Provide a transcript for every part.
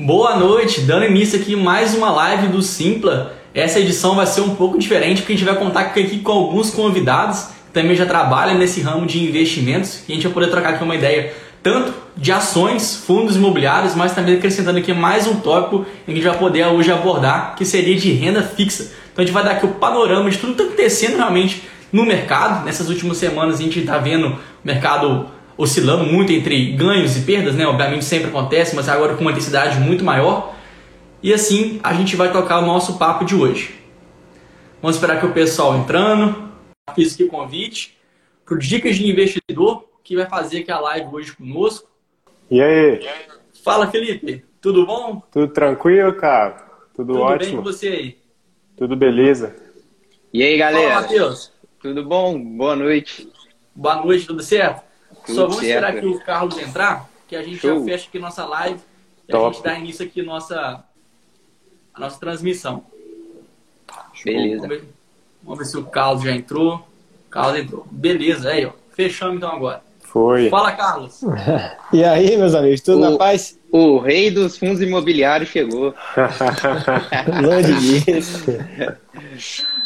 Boa noite, dando início aqui mais uma live do Simpla. Essa edição vai ser um pouco diferente porque a gente vai contar aqui com alguns convidados que também já trabalham nesse ramo de investimentos e a gente vai poder trocar aqui uma ideia tanto de ações, fundos imobiliários, mas também acrescentando aqui mais um tópico que a gente vai poder hoje abordar, que seria de renda fixa. Então a gente vai dar aqui o panorama de tudo que está acontecendo realmente no mercado. Nessas últimas semanas a gente está vendo o mercado oscilando muito entre ganhos e perdas, né? Obviamente sempre acontece, mas agora com uma intensidade muito maior. E assim a gente vai tocar o nosso papo de hoje. Vamos esperar que o pessoal entrando. Fiz aqui o convite para o Dicas de Investidor, que vai fazer aqui a live hoje conosco. E aí? Fala, Felipe. Tudo bom? Tudo tranquilo, cara? Tudo, Tudo ótimo. bem com você aí? Tudo beleza. E aí, galera? Fala, Matheus. Tudo bom? Boa noite. Boa noite, tudo certo? Tudo Só vamos certo. esperar aqui o Carlos entrar, que a gente Show. já fecha aqui nossa live e a Top. gente dá início aqui nossa, a nossa transmissão. Beleza. Vamos ver, vamos ver se o Carlos já entrou. O Carlos entrou. Beleza, aí, ó. Fechamos então agora. Foi. Fala, Carlos. E aí, meus amigos, tudo O- na paz? O rei dos fundos imobiliários chegou. Longe disso.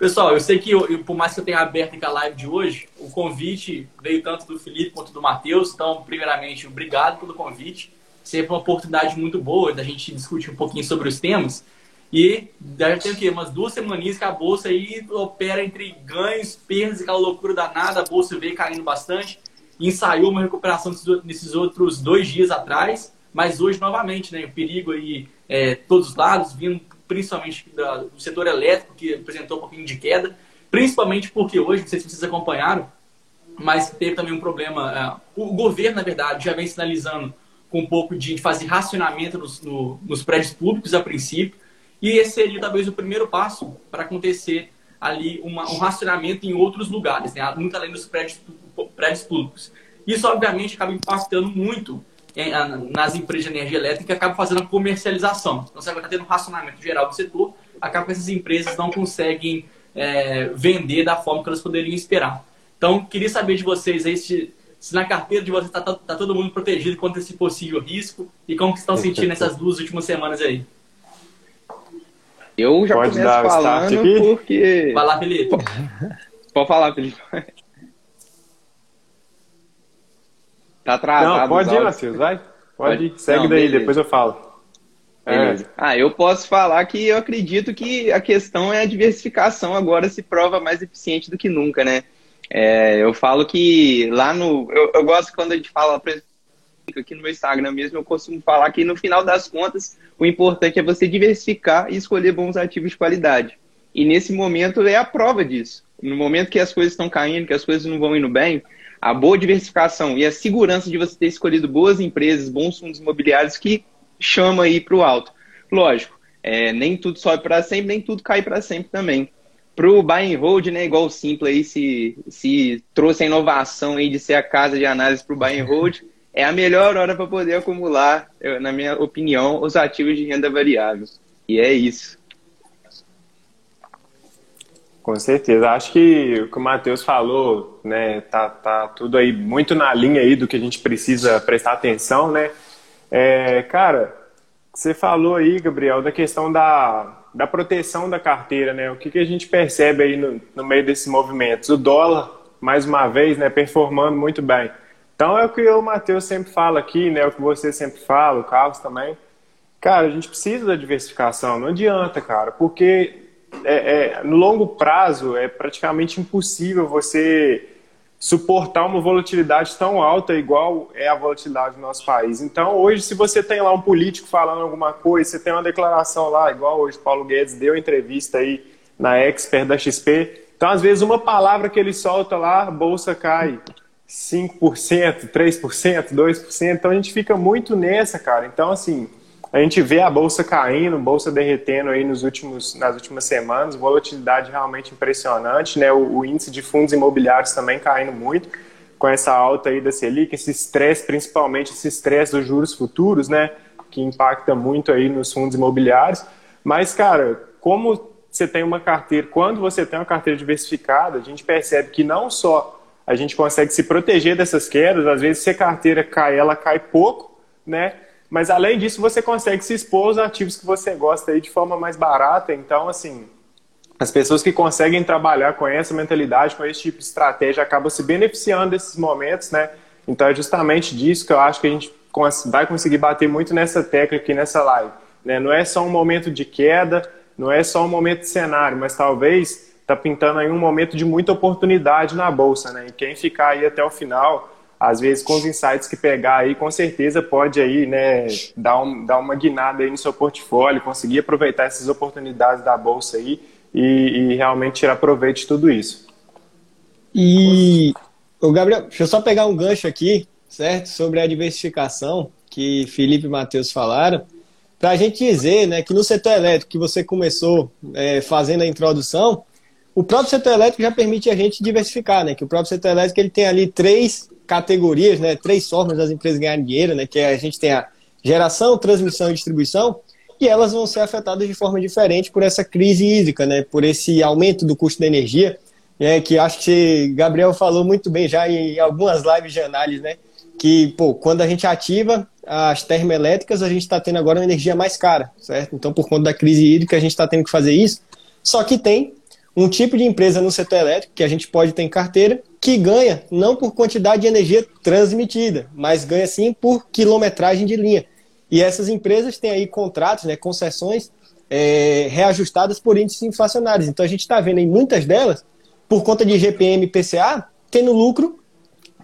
Pessoal, eu sei que eu, por mais que eu tenha aberto aqui a live de hoje, o convite veio tanto do Felipe quanto do Matheus. Então, primeiramente, obrigado pelo convite. Sempre uma oportunidade muito boa da gente discutir um pouquinho sobre os temas. E já tem o quê? Umas duas semaninhas que a bolsa aí opera entre ganhos, perdas, aquela loucura danada. A bolsa veio caindo bastante. Ensaiou uma recuperação nesses- nesses outros dois dias atrás. Mas hoje, novamente, né? O perigo aí, é, todos os lados, vindo principalmente da- do setor elétrico, que apresentou um pouquinho de queda. Principalmente porque hoje, não sei se vocês acompanharam, mas teve também um problema. é, o governo, na verdade, já vem sinalizando com um pouco de fazer racionamento nos, no- nos prédios públicos a princípio, e esse seria talvez o primeiro passo para acontecer ali uma- um racionamento em outros lugares, né? muito além dos prédios, prédios públicos. Isso, obviamente, acaba impactando muito nas empresas de energia elétrica que acabam fazendo a comercialização. Então, você acaba tendo um racionamento geral do setor, acaba que essas empresas não conseguem é, vender da forma que elas poderiam esperar. Então, queria saber de vocês aí se, se na carteira de vocês está tá todo mundo protegido contra esse possível risco e como que estão sentindo essas duas últimas semanas aí. Eu já Pode começo falando porque. Vai lá, Felipe. Pode falar, Felipe. Tá atrasado. Não, pode ir. Matheus, vai. Pode Pode. ir. Segue Não, daí, beleza. depois eu falo. É. Ah, eu posso falar que eu acredito que a questão é a diversificação agora se prova mais eficiente do que nunca, né? É, eu falo que lá no. Eu, eu gosto quando a gente fala, aqui no meu Instagram mesmo, eu costumo falar que no final das contas, o importante é você diversificar e escolher bons ativos de qualidade. E nesse momento é a prova disso. No momento que as coisas estão caindo, que as coisas não vão indo bem, a boa diversificação e a segurança de você ter escolhido boas empresas, bons fundos imobiliários que chama aí para o alto. Lógico, é, nem tudo sobe para sempre, nem tudo cai para sempre também. Para o buy and hold, né, igual o Simpla aí se, se trouxe a inovação aí de ser a casa de análise para o buy and hold, é a melhor hora para poder acumular, na minha opinião, os ativos de renda variável. E é isso. Com certeza. Acho que o que o Matheus falou, né, tá, tá tudo aí muito na linha aí do que a gente precisa prestar atenção, né? É, cara, você falou aí, Gabriel, da questão da, da proteção da carteira, né? O que, que a gente percebe aí no, no meio desses movimentos? O dólar, mais uma vez, né, performando muito bem. Então é o que o Matheus sempre fala aqui, né? O que você sempre fala, o Carlos também. Cara, a gente precisa da diversificação, não adianta, cara, porque é, é, no longo prazo é praticamente impossível você suportar uma volatilidade tão alta igual é a volatilidade do nosso país. Então, hoje, se você tem lá um político falando alguma coisa, você tem uma declaração lá, igual hoje o Paulo Guedes deu entrevista aí na Expert da XP, então, às vezes, uma palavra que ele solta lá, a bolsa cai 5%, 3%, 2%, então a gente fica muito nessa, cara. Então, assim, a gente vê a bolsa caindo, bolsa derretendo aí nos últimos, nas últimas semanas, volatilidade realmente impressionante, né? O, o, índice de fundos imobiliários também caindo muito com essa alta aí da Selic, esse estresse, principalmente esse estresse dos juros futuros, né? Que impacta muito aí nos fundos imobiliários. Mas, cara, como você tem uma carteira, quando você tem uma carteira diversificada, a gente percebe que não só a gente consegue se proteger dessas quedas, às vezes se a carteira cai, ela cai pouco, né? Mas além disso, você consegue se expor aos ativos que você gosta aí de forma mais barata. Então, assim, as pessoas que conseguem trabalhar com essa mentalidade, com esse tipo de estratégia, acabam se beneficiando desses momentos, né? Então é justamente disso que eu acho que a gente vai conseguir bater muito nessa técnica e nessa live. Né? Não é só um momento de queda, não é só um momento de cenário, mas talvez está pintando aí um momento de muita oportunidade na bolsa, né? E quem ficar aí até o final, às vezes com os insights que pegar aí, com certeza pode aí, né, dar, um, dar uma guinada aí no seu portfólio, conseguir aproveitar essas oportunidades da bolsa aí e, e realmente tirar proveito de tudo isso. E o Gabriel, deixa eu só pegar um gancho aqui, certo? Sobre a diversificação que Felipe e Matheus falaram para a gente dizer né, que no setor elétrico que você começou é, fazendo a introdução, o próprio setor elétrico já permite a gente diversificar, né? Que o próprio setor elétrico ele tem ali três categorias, né? Três formas das empresas ganharem dinheiro, né? Que é, a gente tem a geração, transmissão e distribuição, e elas vão ser afetadas de forma diferente por essa crise hídrica, né? Por esse aumento do custo da energia, né? Que acho que Gabriel falou muito bem já em algumas lives de análise, né? Que pô, quando a gente ativa as termoelétricas, a gente está tendo agora uma energia mais cara, certo? Então, por conta da crise hídrica, a gente está tendo que fazer isso. Só que tem um tipo de empresa no setor elétrico que a gente pode ter em carteira que ganha não por quantidade de energia transmitida, mas ganha sim por quilometragem de linha. E essas empresas têm aí contratos, né, concessões é, reajustadas por índices inflacionários. Então a gente está vendo em muitas delas, por conta de GPM e PCA, tendo lucro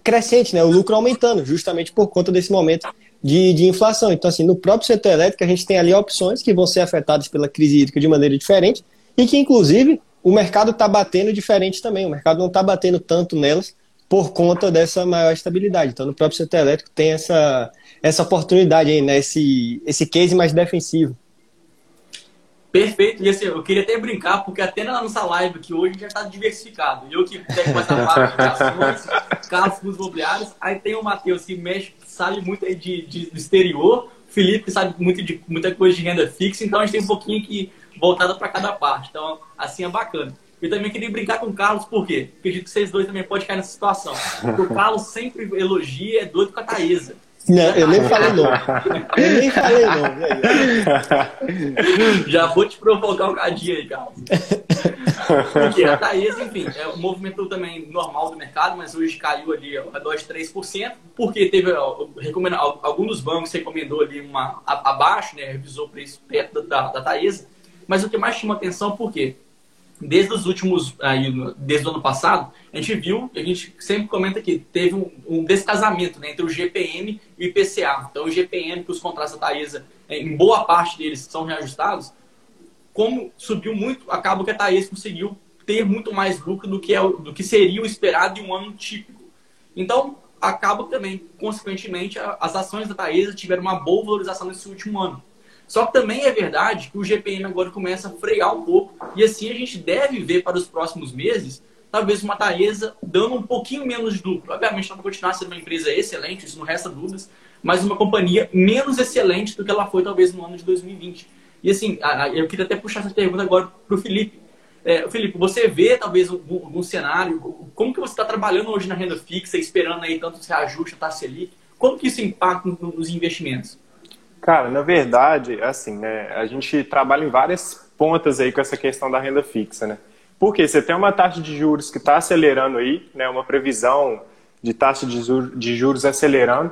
crescente, né, o lucro aumentando, justamente por conta desse momento de, de inflação. Então, assim, no próprio setor elétrico, a gente tem ali opções que vão ser afetadas pela crise hídrica de maneira diferente e que, inclusive, o mercado está batendo diferente também. O mercado não está batendo tanto nelas por conta dessa maior estabilidade. Então, no próprio setor elétrico tem essa, essa oportunidade aí, né? Esse, esse case mais defensivo. Perfeito. E assim, eu queria até brincar, porque até na nossa live aqui hoje já está diversificado. Eu que pego essa parte de ações, carros, imobiliários. Aí tem o Matheus que mexe, sabe muito de, de, do exterior. Felipe que sabe muito de muita coisa de renda fixa. Então a gente tem um pouquinho aqui voltado para cada parte. Então, assim é bacana. Eu também queria brincar com o Carlos, por quê? Porque acredito que vocês dois também podem cair nessa situação. Porque o Carlos sempre elogia, é doido com a Thaisa. Não, eu nem falei não. Eu nem falei não. Já vou te provocar um cadinho aí, Carlos. Porque a Thaís, enfim, é um movimento também normal do mercado, mas hoje caiu ali ao redor de 3%, porque teve, recomendo, algum dos bancos recomendou ali uma abaixo, né, revisou o preço perto da, da Thaís. Mas o que mais chama atenção, por quê? desde os últimos, aí, desde o ano passado, a gente viu, a gente sempre comenta que teve um, um descasamento né, entre o GPM e o IPCA. Então, o GPM, que os contratos da Taesa, é, em boa parte deles, são reajustados, como subiu muito, acaba que a Taesa conseguiu ter muito mais lucro do que, é, do que seria o esperado em um ano típico. Então, acaba também, consequentemente, as ações da Taesa tiveram uma boa valorização nesse último ano. Só que também é verdade que o GPM agora começa a frear um pouco e assim a gente deve ver para os próximos meses talvez uma Taesa dando um pouquinho menos de lucro. Obviamente, ela vai continuar sendo uma empresa excelente, isso não resta dúvidas, mas uma companhia menos excelente do que ela foi talvez no ano de 2020. E assim, eu queria até puxar essa pergunta agora para o Felipe. É, Felipe, você vê talvez algum, algum cenário, como que você está trabalhando hoje na renda fixa, esperando aí tantos reajustes, tá Selic? Como que isso impacta nos investimentos? Cara, na verdade, assim, né, a gente trabalha em várias pontas aí com essa questão da renda fixa, né? Porque você tem uma taxa de juros que está acelerando aí, né, uma previsão de taxa de juros acelerando,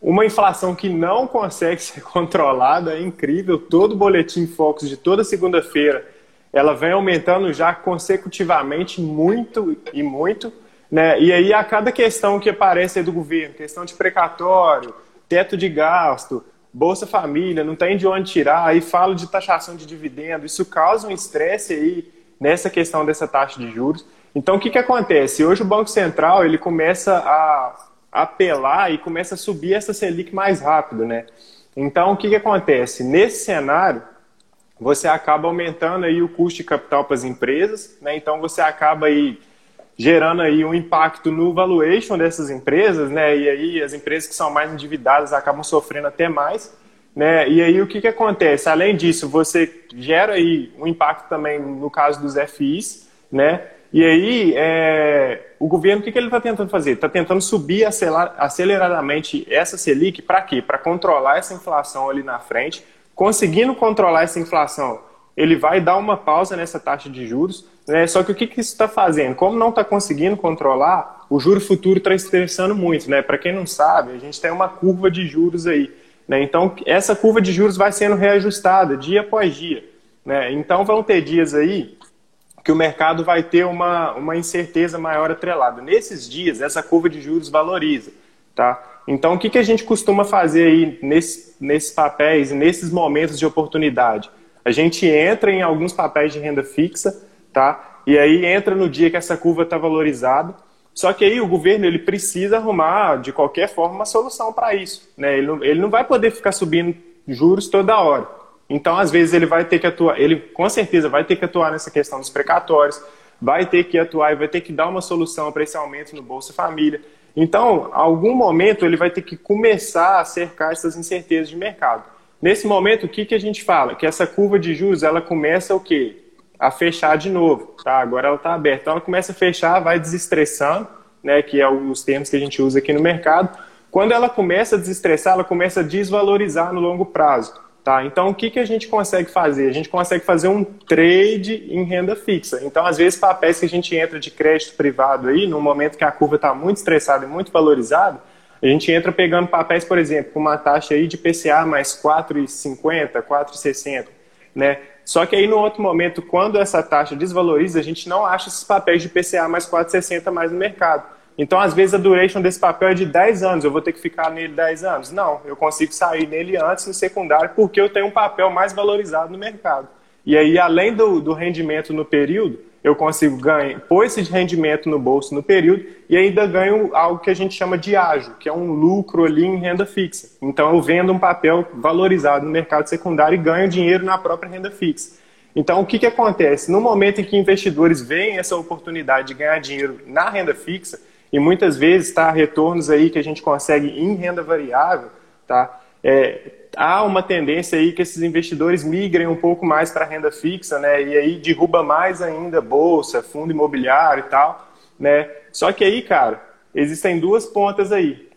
uma inflação que não consegue ser controlada, é incrível. Todo boletim Focus de toda segunda-feira, ela vem aumentando já consecutivamente muito e muito, né? E aí a cada questão que aparece aí do governo, questão de precatório, teto de gasto, Bolsa Família, não tem de onde tirar, aí falo de taxação de dividendo, isso causa um estresse aí nessa questão dessa taxa de juros. Então, o que, que acontece? Hoje o Banco Central ele começa a apelar e começa a subir essa Selic mais rápido, né? Então, o que, que acontece? Nesse cenário, você acaba aumentando aí o custo de capital para as empresas, né? Então, você acaba aí gerando aí um impacto no valuation dessas empresas, né? E aí as empresas que são mais endividadas acabam sofrendo até mais, né? E aí o que, que acontece? Além disso, você gera aí um impacto também no caso dos FIs, né? E aí, é, o governo, o que, que ele está tentando fazer? Está tentando subir aceleradamente essa Selic, para quê? Para controlar essa inflação ali na frente. Conseguindo controlar essa inflação, ele vai dar uma pausa nessa taxa de juros. Né? Só que o que, que isso está fazendo? Como não está conseguindo controlar, o juro futuro está estressando muito. Né? Para quem não sabe, a gente tem uma curva de juros aí. Né? Então, essa curva de juros vai sendo reajustada dia após dia. Né? Então, vão ter dias aí que o mercado vai ter uma, uma incerteza maior atrelada. Nesses dias, essa curva de juros valoriza. Tá? Então, o que, que a gente costuma fazer aí nesse, nesses papéis, nesses momentos de oportunidade? A gente entra em alguns papéis de renda fixa, tá? e aí entra no dia que essa curva está valorizada. Só que aí o governo ele precisa arrumar, de qualquer forma, uma solução para isso. Né? Ele, não, ele não vai poder ficar subindo juros toda hora. Então, às vezes, ele vai ter que atuar, ele com certeza vai ter que atuar nessa questão dos precatórios, vai ter que atuar e vai ter que dar uma solução para esse aumento no Bolsa Família. Então, algum momento, ele vai ter que começar a cercar essas incertezas de mercado. Nesse momento, o que, que a gente fala? Que essa curva de juros, ela começa o quê? A fechar de novo, tá? Agora ela está aberta. Então, ela começa a fechar, vai desestressando, né? Que é os termos que a gente usa aqui no mercado. Quando ela começa a desestressar, ela começa a desvalorizar no longo prazo. Tá? Então, o que, que a gente consegue fazer? A gente consegue fazer um trade em renda fixa. Então, às vezes, papéis que a gente entra de crédito privado aí, no momento que a curva está muito estressada e muito valorizada, a gente entra pegando papéis, por exemplo, com uma taxa aí de PCA mais 4,50, 4,60, né? Só que aí no outro momento, quando essa taxa desvaloriza, a gente não acha esses papéis de PCA mais 4,60 mais no mercado. Então, às vezes, a duration desse papel é de 10 anos, eu vou ter que ficar nele 10 anos. Não, eu consigo sair nele antes no secundário porque eu tenho um papel mais valorizado no mercado. E aí, além do, do rendimento no período, eu consigo ganhar, pôr esse rendimento no bolso no período e ainda ganho algo que a gente chama de ágio, que é um lucro ali em renda fixa. Então, eu vendo um papel valorizado no mercado secundário e ganho dinheiro na própria renda fixa. Então, o que, que acontece? No momento em que investidores veem essa oportunidade de ganhar dinheiro na renda fixa, e muitas vezes tá retornos aí que a gente consegue em renda variável, tá? É, há uma tendência aí que esses investidores migrem um pouco mais para renda fixa, né? E aí derruba mais ainda bolsa, fundo imobiliário e tal, né? Só que aí, cara, existem duas pontas aí.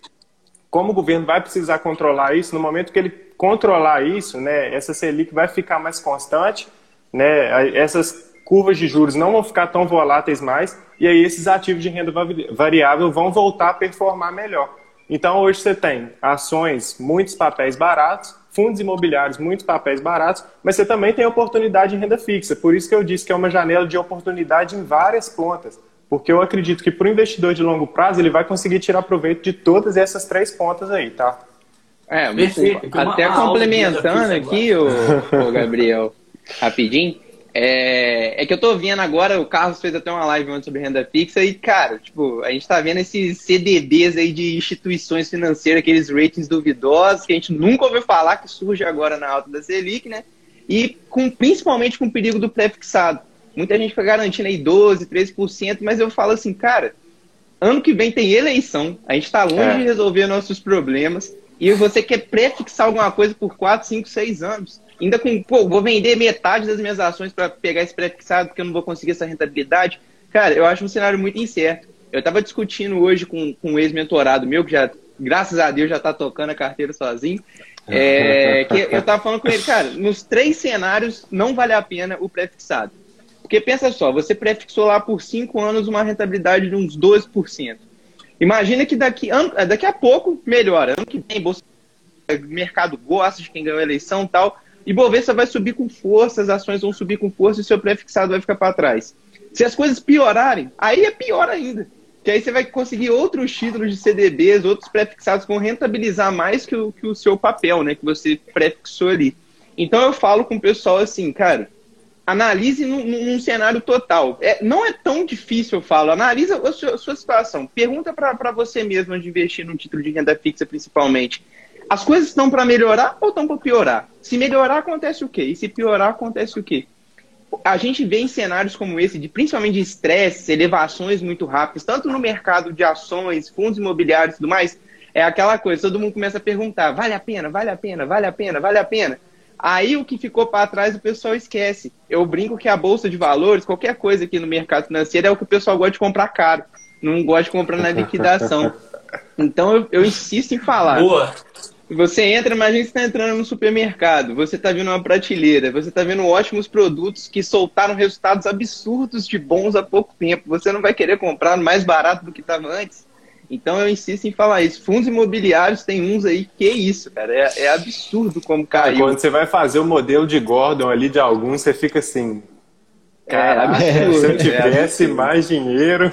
Como o governo vai precisar controlar isso, no momento que ele controlar isso, né, essa Selic vai ficar mais constante, né? Essas curvas de juros não vão ficar tão voláteis mais, e aí esses ativos de renda variável vão voltar a performar melhor. Então hoje você tem ações, muitos papéis baratos, fundos imobiliários, muitos papéis baratos, mas você também tem oportunidade em renda fixa. Por isso que eu disse que é uma janela de oportunidade em várias pontas. Porque eu acredito que para o investidor de longo prazo ele vai conseguir tirar proveito de todas essas três pontas aí, tá? É, Perfeito. até complementando aqui, o, o Gabriel, rapidinho, é, é que eu tô vendo agora, o Carlos fez até uma live antes sobre renda fixa e, cara, tipo, a gente tá vendo esses CDBs aí de instituições financeiras, aqueles ratings duvidosos que a gente nunca ouviu falar, que surge agora na alta da Selic, né? E com, principalmente com o perigo do pré-fixado. Muita gente fica garantindo aí 12%, 13%, mas eu falo assim, cara, ano que vem tem eleição, a gente tá longe é. de resolver nossos problemas e você quer pré-fixar alguma coisa por 4, 5, 6 anos ainda com, pô, vou vender metade das minhas ações para pegar esse pré-fixado porque eu não vou conseguir essa rentabilidade. Cara, eu acho um cenário muito incerto. Eu estava discutindo hoje com, com um ex-mentorado meu, que já, graças a Deus, já está tocando a carteira sozinho. É, que eu estava falando com ele, cara, nos três cenários não vale a pena o pré-fixado. Porque pensa só, você pré-fixou lá por cinco anos uma rentabilidade de uns 12%. Imagina que daqui, daqui a pouco melhora. Ano que vem, bolsa, mercado gosta de quem ganhou a eleição e tal. E Bovespa vai subir com força, as ações vão subir com força e seu pré-fixado vai ficar para trás. Se as coisas piorarem, aí é pior ainda. Que aí você vai conseguir outros títulos de CDBs, outros pré-fixados vão rentabilizar mais que o, que o seu papel, né? Que você pré-fixou ali. Então eu falo com o pessoal assim, cara, analise num, num cenário total. É, não é tão difícil, eu falo. Analisa a sua, a sua situação. Pergunta para você mesmo onde investir num título de renda fixa, principalmente. As coisas estão para melhorar ou estão para piorar? Se melhorar, acontece o quê? E se piorar, acontece o quê? A gente vê em cenários como esse, de principalmente de estresse, elevações muito rápidas, tanto no mercado de ações, fundos imobiliários e tudo mais, é aquela coisa, todo mundo começa a perguntar, vale a pena, vale a pena, vale a pena, vale a pena. Aí o que ficou para trás o pessoal esquece. Eu brinco que a bolsa de valores, qualquer coisa aqui no mercado financeiro, é o que o pessoal gosta de comprar caro. Não gosta de comprar na liquidação. Então eu, eu insisto em falar. Boa. Você entra, imagina você está entrando no supermercado, você está vendo uma prateleira, você está vendo ótimos produtos que soltaram resultados absurdos de bons há pouco tempo. Você não vai querer comprar mais barato do que estava antes. Então eu insisto em falar isso. Fundos imobiliários tem uns aí que é isso, cara. É, é absurdo como caiu. Quando você vai fazer o modelo de Gordon ali de alguns, você fica assim. Cara, é se eu é tivesse é mais dinheiro.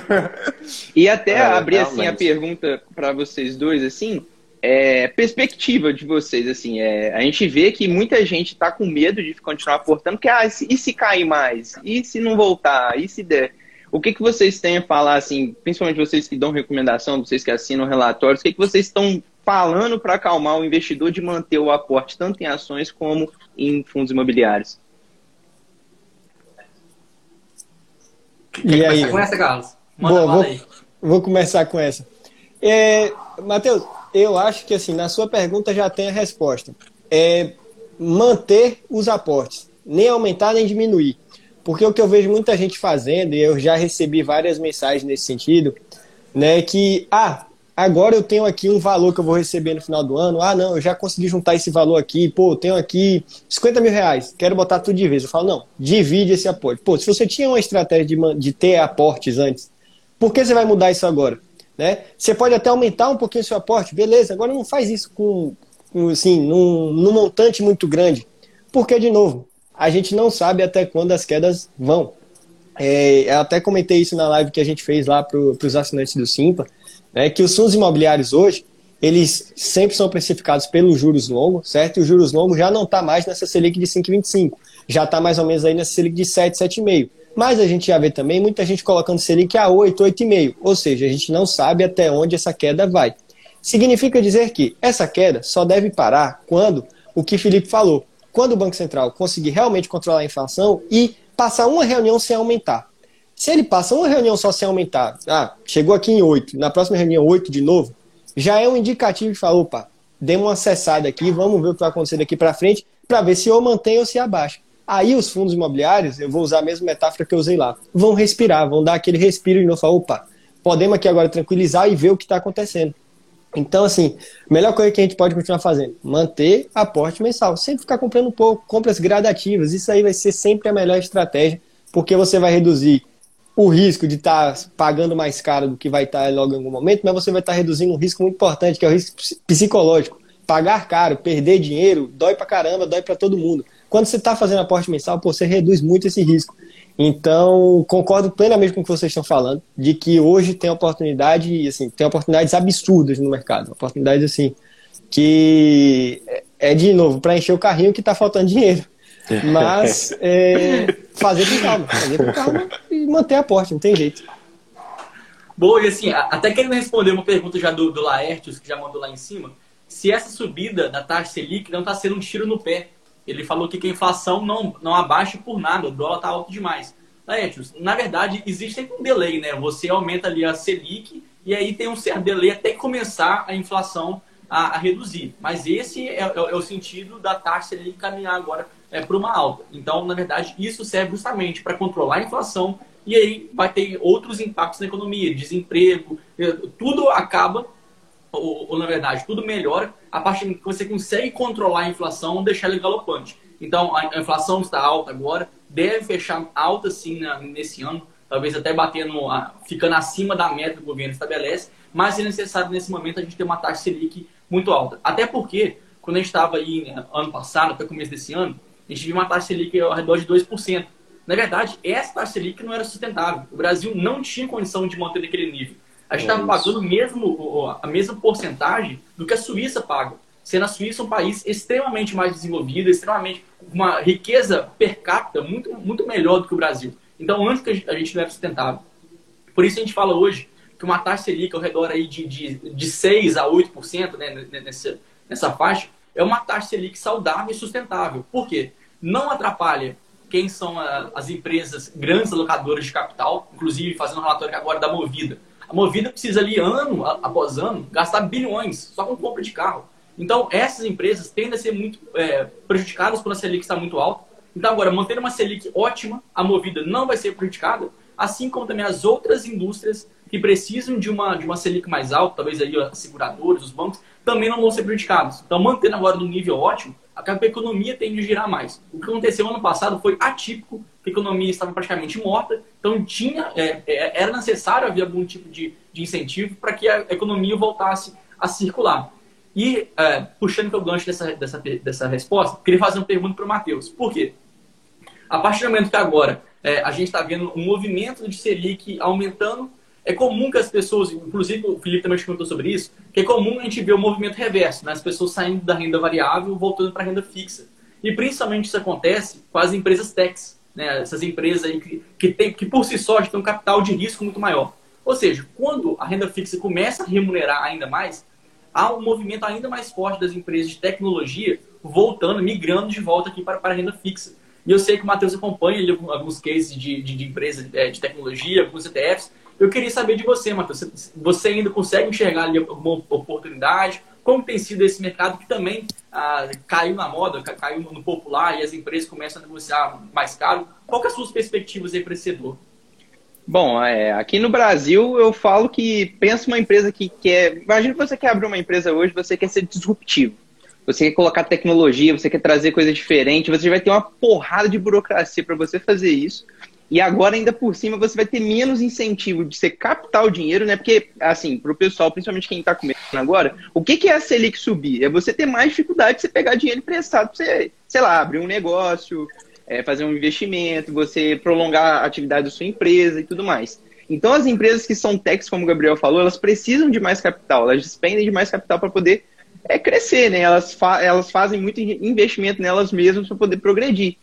E até abrir assim a pergunta para vocês dois, assim, é, perspectiva de vocês, assim, é, a gente vê que muita gente está com medo de continuar aportando, porque ah, e se cair mais? E se não voltar? E se der? O que, que vocês têm a falar, assim, principalmente vocês que dão recomendação, vocês que assinam relatórios, o que, que vocês estão falando para acalmar o investidor de manter o aporte tanto em ações como em fundos imobiliários? E aí? Com essa, Carlos? Manda Boa, vou, aí. vou começar com essa. É, Matheus, eu acho que assim, na sua pergunta já tem a resposta. É manter os aportes, nem aumentar nem diminuir. Porque o que eu vejo muita gente fazendo, e eu já recebi várias mensagens nesse sentido, né, que, ah, agora eu tenho aqui um valor que eu vou receber no final do ano, ah, não, eu já consegui juntar esse valor aqui, pô, eu tenho aqui 50 mil reais, quero botar tudo de vez. Eu falo, não, divide esse aporte. Pô, se você tinha uma estratégia de, de ter aportes antes, por que você vai mudar isso agora? Né? Você pode até aumentar um pouquinho o seu aporte, beleza, agora não faz isso com, com assim, num, num montante muito grande. Porque, de novo, a gente não sabe até quando as quedas vão. É, eu até comentei isso na live que a gente fez lá para os assinantes do Simpa, né, que os fundos imobiliários hoje, eles sempre são precificados pelos juros longos, certo? E os juros longos já não está mais nessa Selic de 5,25, já está mais ou menos aí nessa Selic de 7, 7,5. Mas a gente já vê também muita gente colocando Selic a 8, 8,5. Ou seja, a gente não sabe até onde essa queda vai. Significa dizer que essa queda só deve parar quando o que Felipe falou, quando o Banco Central conseguir realmente controlar a inflação e passar uma reunião sem aumentar. Se ele passa uma reunião só sem aumentar, ah, chegou aqui em 8, na próxima reunião 8 de novo, já é um indicativo de falar, opa, demos uma acessada aqui, vamos ver o que vai acontecer daqui para frente, para ver se ou mantém ou se abaixa. Aí os fundos imobiliários, eu vou usar a mesma metáfora que eu usei lá, vão respirar, vão dar aquele respiro de novo, falar, opa, podemos aqui agora tranquilizar e ver o que está acontecendo. Então, assim, a melhor coisa que a gente pode continuar fazendo, manter aporte mensal. Sempre ficar comprando um pouco, compras gradativas. Isso aí vai ser sempre a melhor estratégia, porque você vai reduzir o risco de estar tá pagando mais caro do que vai estar tá logo em algum momento, mas você vai estar tá reduzindo um risco muito importante, que é o risco psicológico. Pagar caro, perder dinheiro, dói pra caramba, dói pra todo mundo. Quando você está fazendo aporte mensal, pô, você reduz muito esse risco. Então, concordo plenamente com o que vocês estão falando, de que hoje tem oportunidade, assim, tem oportunidades absurdas no mercado, oportunidades assim que é de novo para encher o carrinho que está faltando dinheiro, mas é, fazer com calma, fazer com calma e manter a porta, não tem jeito. Boa, e assim, até querendo responder uma pergunta já do, do Laertius, que já mandou lá em cima, se essa subida da taxa Selic não está sendo um tiro no pé ele falou que a inflação não, não abaixa por nada, o dólar está alto demais. Laetius, na verdade, existe um delay, né? Você aumenta ali a Selic e aí tem um certo delay até começar a inflação a, a reduzir. Mas esse é, é, é, o sentido da taxa Selic caminhar agora é, para uma alta. Então, na verdade, isso serve justamente para controlar a inflação e aí vai ter outros impactos na economia, desemprego, é, tudo acaba ou, ou, na verdade, tudo melhora a partir que você consegue controlar a inflação, deixar ela galopante. Então, a inflação está alta agora, deve fechar alta sim nesse ano, talvez até batendo, ficando acima da meta que o governo estabelece, mas é necessário nesse momento a gente ter uma taxa Selic muito alta. Até porque, quando a gente estava aí né, ano passado, até o começo desse ano, a gente viu uma taxa Selic ao redor de 2%. Na verdade, essa taxa Selic não era sustentável. O Brasil não tinha condição de manter aquele nível a gente estava é pagando mesmo, a mesma porcentagem do que a Suíça paga. Sendo a Suíça um país extremamente mais desenvolvido, extremamente uma riqueza per capita muito, muito melhor do que o Brasil. Então, antes que a gente não era sustentável. Por isso a gente fala hoje que uma taxa Selic ao redor aí de, de, de 6% a 8%, né, nessa, nessa faixa, é uma taxa Selic saudável e sustentável. Por quê? Não atrapalha quem são as empresas grandes alocadoras de capital, inclusive fazendo um relatório agora da Movida a Movida precisa ali, ano após ano, gastar bilhões só com compra de carro. Então, essas empresas tendem a ser muito é, prejudicadas quando a Selic está muito alta. Então, agora, manter uma Selic ótima, a Movida não vai ser prejudicada, assim como também as outras indústrias que precisam de uma, de uma Selic mais alta, talvez aí as seguradoras, os bancos, também não vão ser prejudicados. Então, mantendo agora no nível ótimo, que a economia tende a girar mais. O que aconteceu ano passado foi atípico, a economia estava praticamente morta, então tinha, é, é, era necessário haver algum tipo de, de incentivo para que a economia voltasse a circular. E, é, puxando o gancho dessa, dessa, dessa resposta, queria fazer uma pergunta para o Matheus. Por quê? A partir do momento que agora é, a gente está vendo um movimento de Selic aumentando, é comum que as pessoas, inclusive o Felipe também comentou sobre isso, que é comum a gente ver o movimento reverso, né? as pessoas saindo da renda variável voltando para a renda fixa. E principalmente isso acontece com as empresas techs, né? essas empresas aí que, que, tem, que por si só têm um capital de risco muito maior. Ou seja, quando a renda fixa começa a remunerar ainda mais, há um movimento ainda mais forte das empresas de tecnologia voltando, migrando de volta aqui para, para a renda fixa. E eu sei que o Matheus acompanha ele, alguns cases de, de, de empresas é, de tecnologia, alguns ETFs. Eu queria saber de você, Matheus. Você ainda consegue enxergar ali alguma oportunidade? Como tem sido esse mercado que também ah, caiu na moda, caiu no popular e as empresas começam a negociar mais caro? Qual que é as suas perspectivas aí para esse setor? Bom, é, aqui no Brasil eu falo que pensa uma empresa que quer. Imagina que você quer abrir uma empresa hoje, você quer ser disruptivo. Você quer colocar tecnologia, você quer trazer coisa diferente, você vai ter uma porrada de burocracia para você fazer isso. E agora, ainda por cima, você vai ter menos incentivo de você captar o dinheiro, né? Porque, assim, para o pessoal, principalmente quem está começando agora, o que, que é a Selic subir? É você ter mais dificuldade de você pegar dinheiro emprestado para você, sei lá, abrir um negócio, é, fazer um investimento, você prolongar a atividade da sua empresa e tudo mais. Então, as empresas que são techs, como o Gabriel falou, elas precisam de mais capital, elas despendem de mais capital para poder é, crescer, né? Elas, fa elas fazem muito investimento nelas mesmas para poder progredir.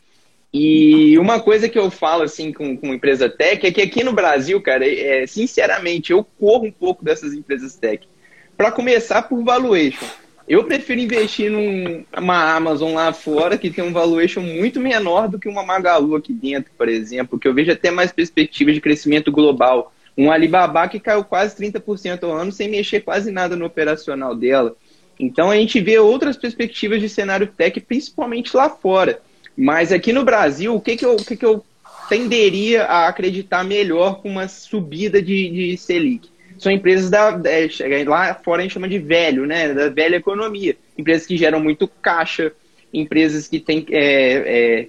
E uma coisa que eu falo assim com, com empresa tech é que aqui no Brasil, cara, é, sinceramente, eu corro um pouco dessas empresas tech. Para começar por valuation. Eu prefiro investir numa Amazon lá fora que tem um valuation muito menor do que uma Magalu aqui dentro, por exemplo, que eu vejo até mais perspectivas de crescimento global. Um Alibaba que caiu quase 30% ao ano sem mexer quase nada no operacional dela. Então a gente vê outras perspectivas de cenário tech, principalmente lá fora. Mas aqui no Brasil, o que, que, eu, o que, que eu tenderia a acreditar melhor com uma subida de, de Selic? são empresas da. É, lá fora a gente chama de velho, né? Da velha economia. Empresas que geram muito caixa, empresas que têm é, é,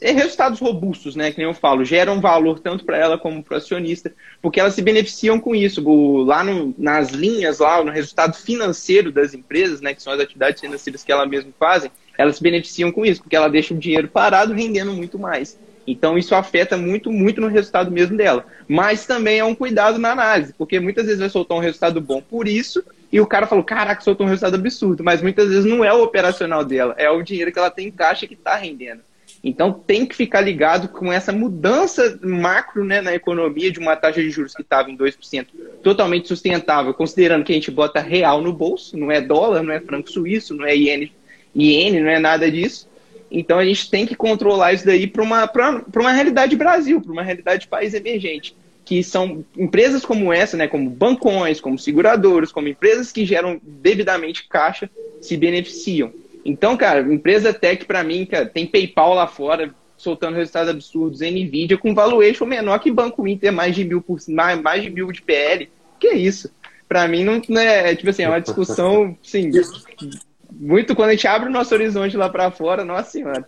é resultados robustos, né? Que nem eu falo, geram valor tanto para ela como para o acionista, porque elas se beneficiam com isso. O, lá no, nas linhas, lá no resultado financeiro das empresas, né? Que são as atividades financeiras que elas mesmas fazem, elas se beneficiam com isso, porque ela deixa o dinheiro parado rendendo muito mais. Então isso afeta muito, muito no resultado mesmo dela. Mas também é um cuidado na análise, porque muitas vezes vai soltar um resultado bom por isso, e o cara falou, caraca, soltou um resultado absurdo, mas muitas vezes não é o operacional dela, é o dinheiro que ela tem em caixa que está rendendo. Então tem que ficar ligado com essa mudança macro né, na economia de uma taxa de juros que estava em 2%, totalmente sustentável, considerando que a gente bota real no bolso, não é dólar, não é franco suíço, não é iene, iene não é nada disso. Então a gente tem que controlar isso daí para uma, uma realidade Brasil, para uma realidade de país emergente. Que são empresas como essa, né, como bancões, como seguradoras, como empresas que geram devidamente caixa, se beneficiam. Então, cara, empresa tech para mim, cara, tem PayPal lá fora, soltando resultados absurdos, Nvidia com valuation menor que Banco Inter, mais de mil por mais, mais de mil de PL. Que é isso? Para mim não, não é, tipo assim, é uma discussão, sim, muito quando a gente abre o nosso horizonte lá para fora, nossa senhora.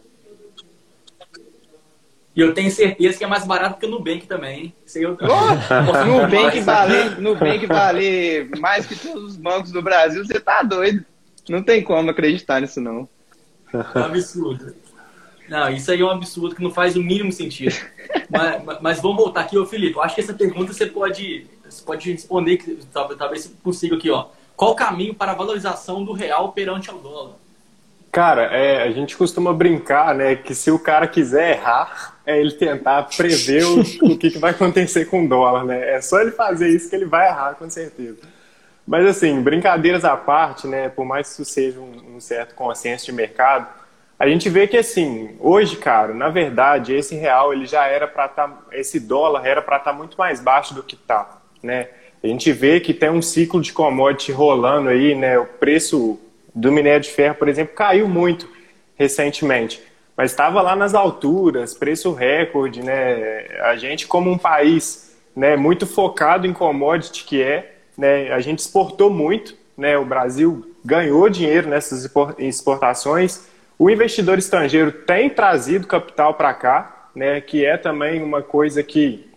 E eu tenho certeza que é mais barato que o Nubank também. Isso eu... oh, Nubank, vale, Nubank vale mais que todos os bancos do Brasil, você tá doido. Não tem como acreditar nisso, não. É um absurdo. Não, isso aí é um absurdo que não faz o mínimo sentido. mas, mas, vamos voltar aqui, ô Felipe. Eu acho que essa pergunta você pode, você pode responder, talvez, talvez você consiga aqui, ó. Qual o caminho para a valorização do real perante ao dólar? Cara, é, a gente costuma brincar, né, que se o cara quiser errar, é ele tentar prever o, o que, que vai acontecer com o dólar, né? É só ele fazer isso que ele vai errar, com certeza. Mas assim, brincadeiras à parte, né, por mais que isso seja um, um certo consenso de mercado, a gente vê que assim, hoje, cara, na verdade, esse real ele já era para estar, tá, esse dólar era para estar tá muito mais baixo do que está, né? A gente vê que tem um ciclo de commodity rolando aí, né? O preço do minério de ferro, por exemplo, caiu muito recentemente. Mas estava lá nas alturas, preço recorde, né? A gente, como um país né, muito focado em commodity que é, né, a gente exportou muito, né? O Brasil ganhou dinheiro nessas exportações. O investidor estrangeiro tem trazido capital para cá, né? Que é também uma coisa que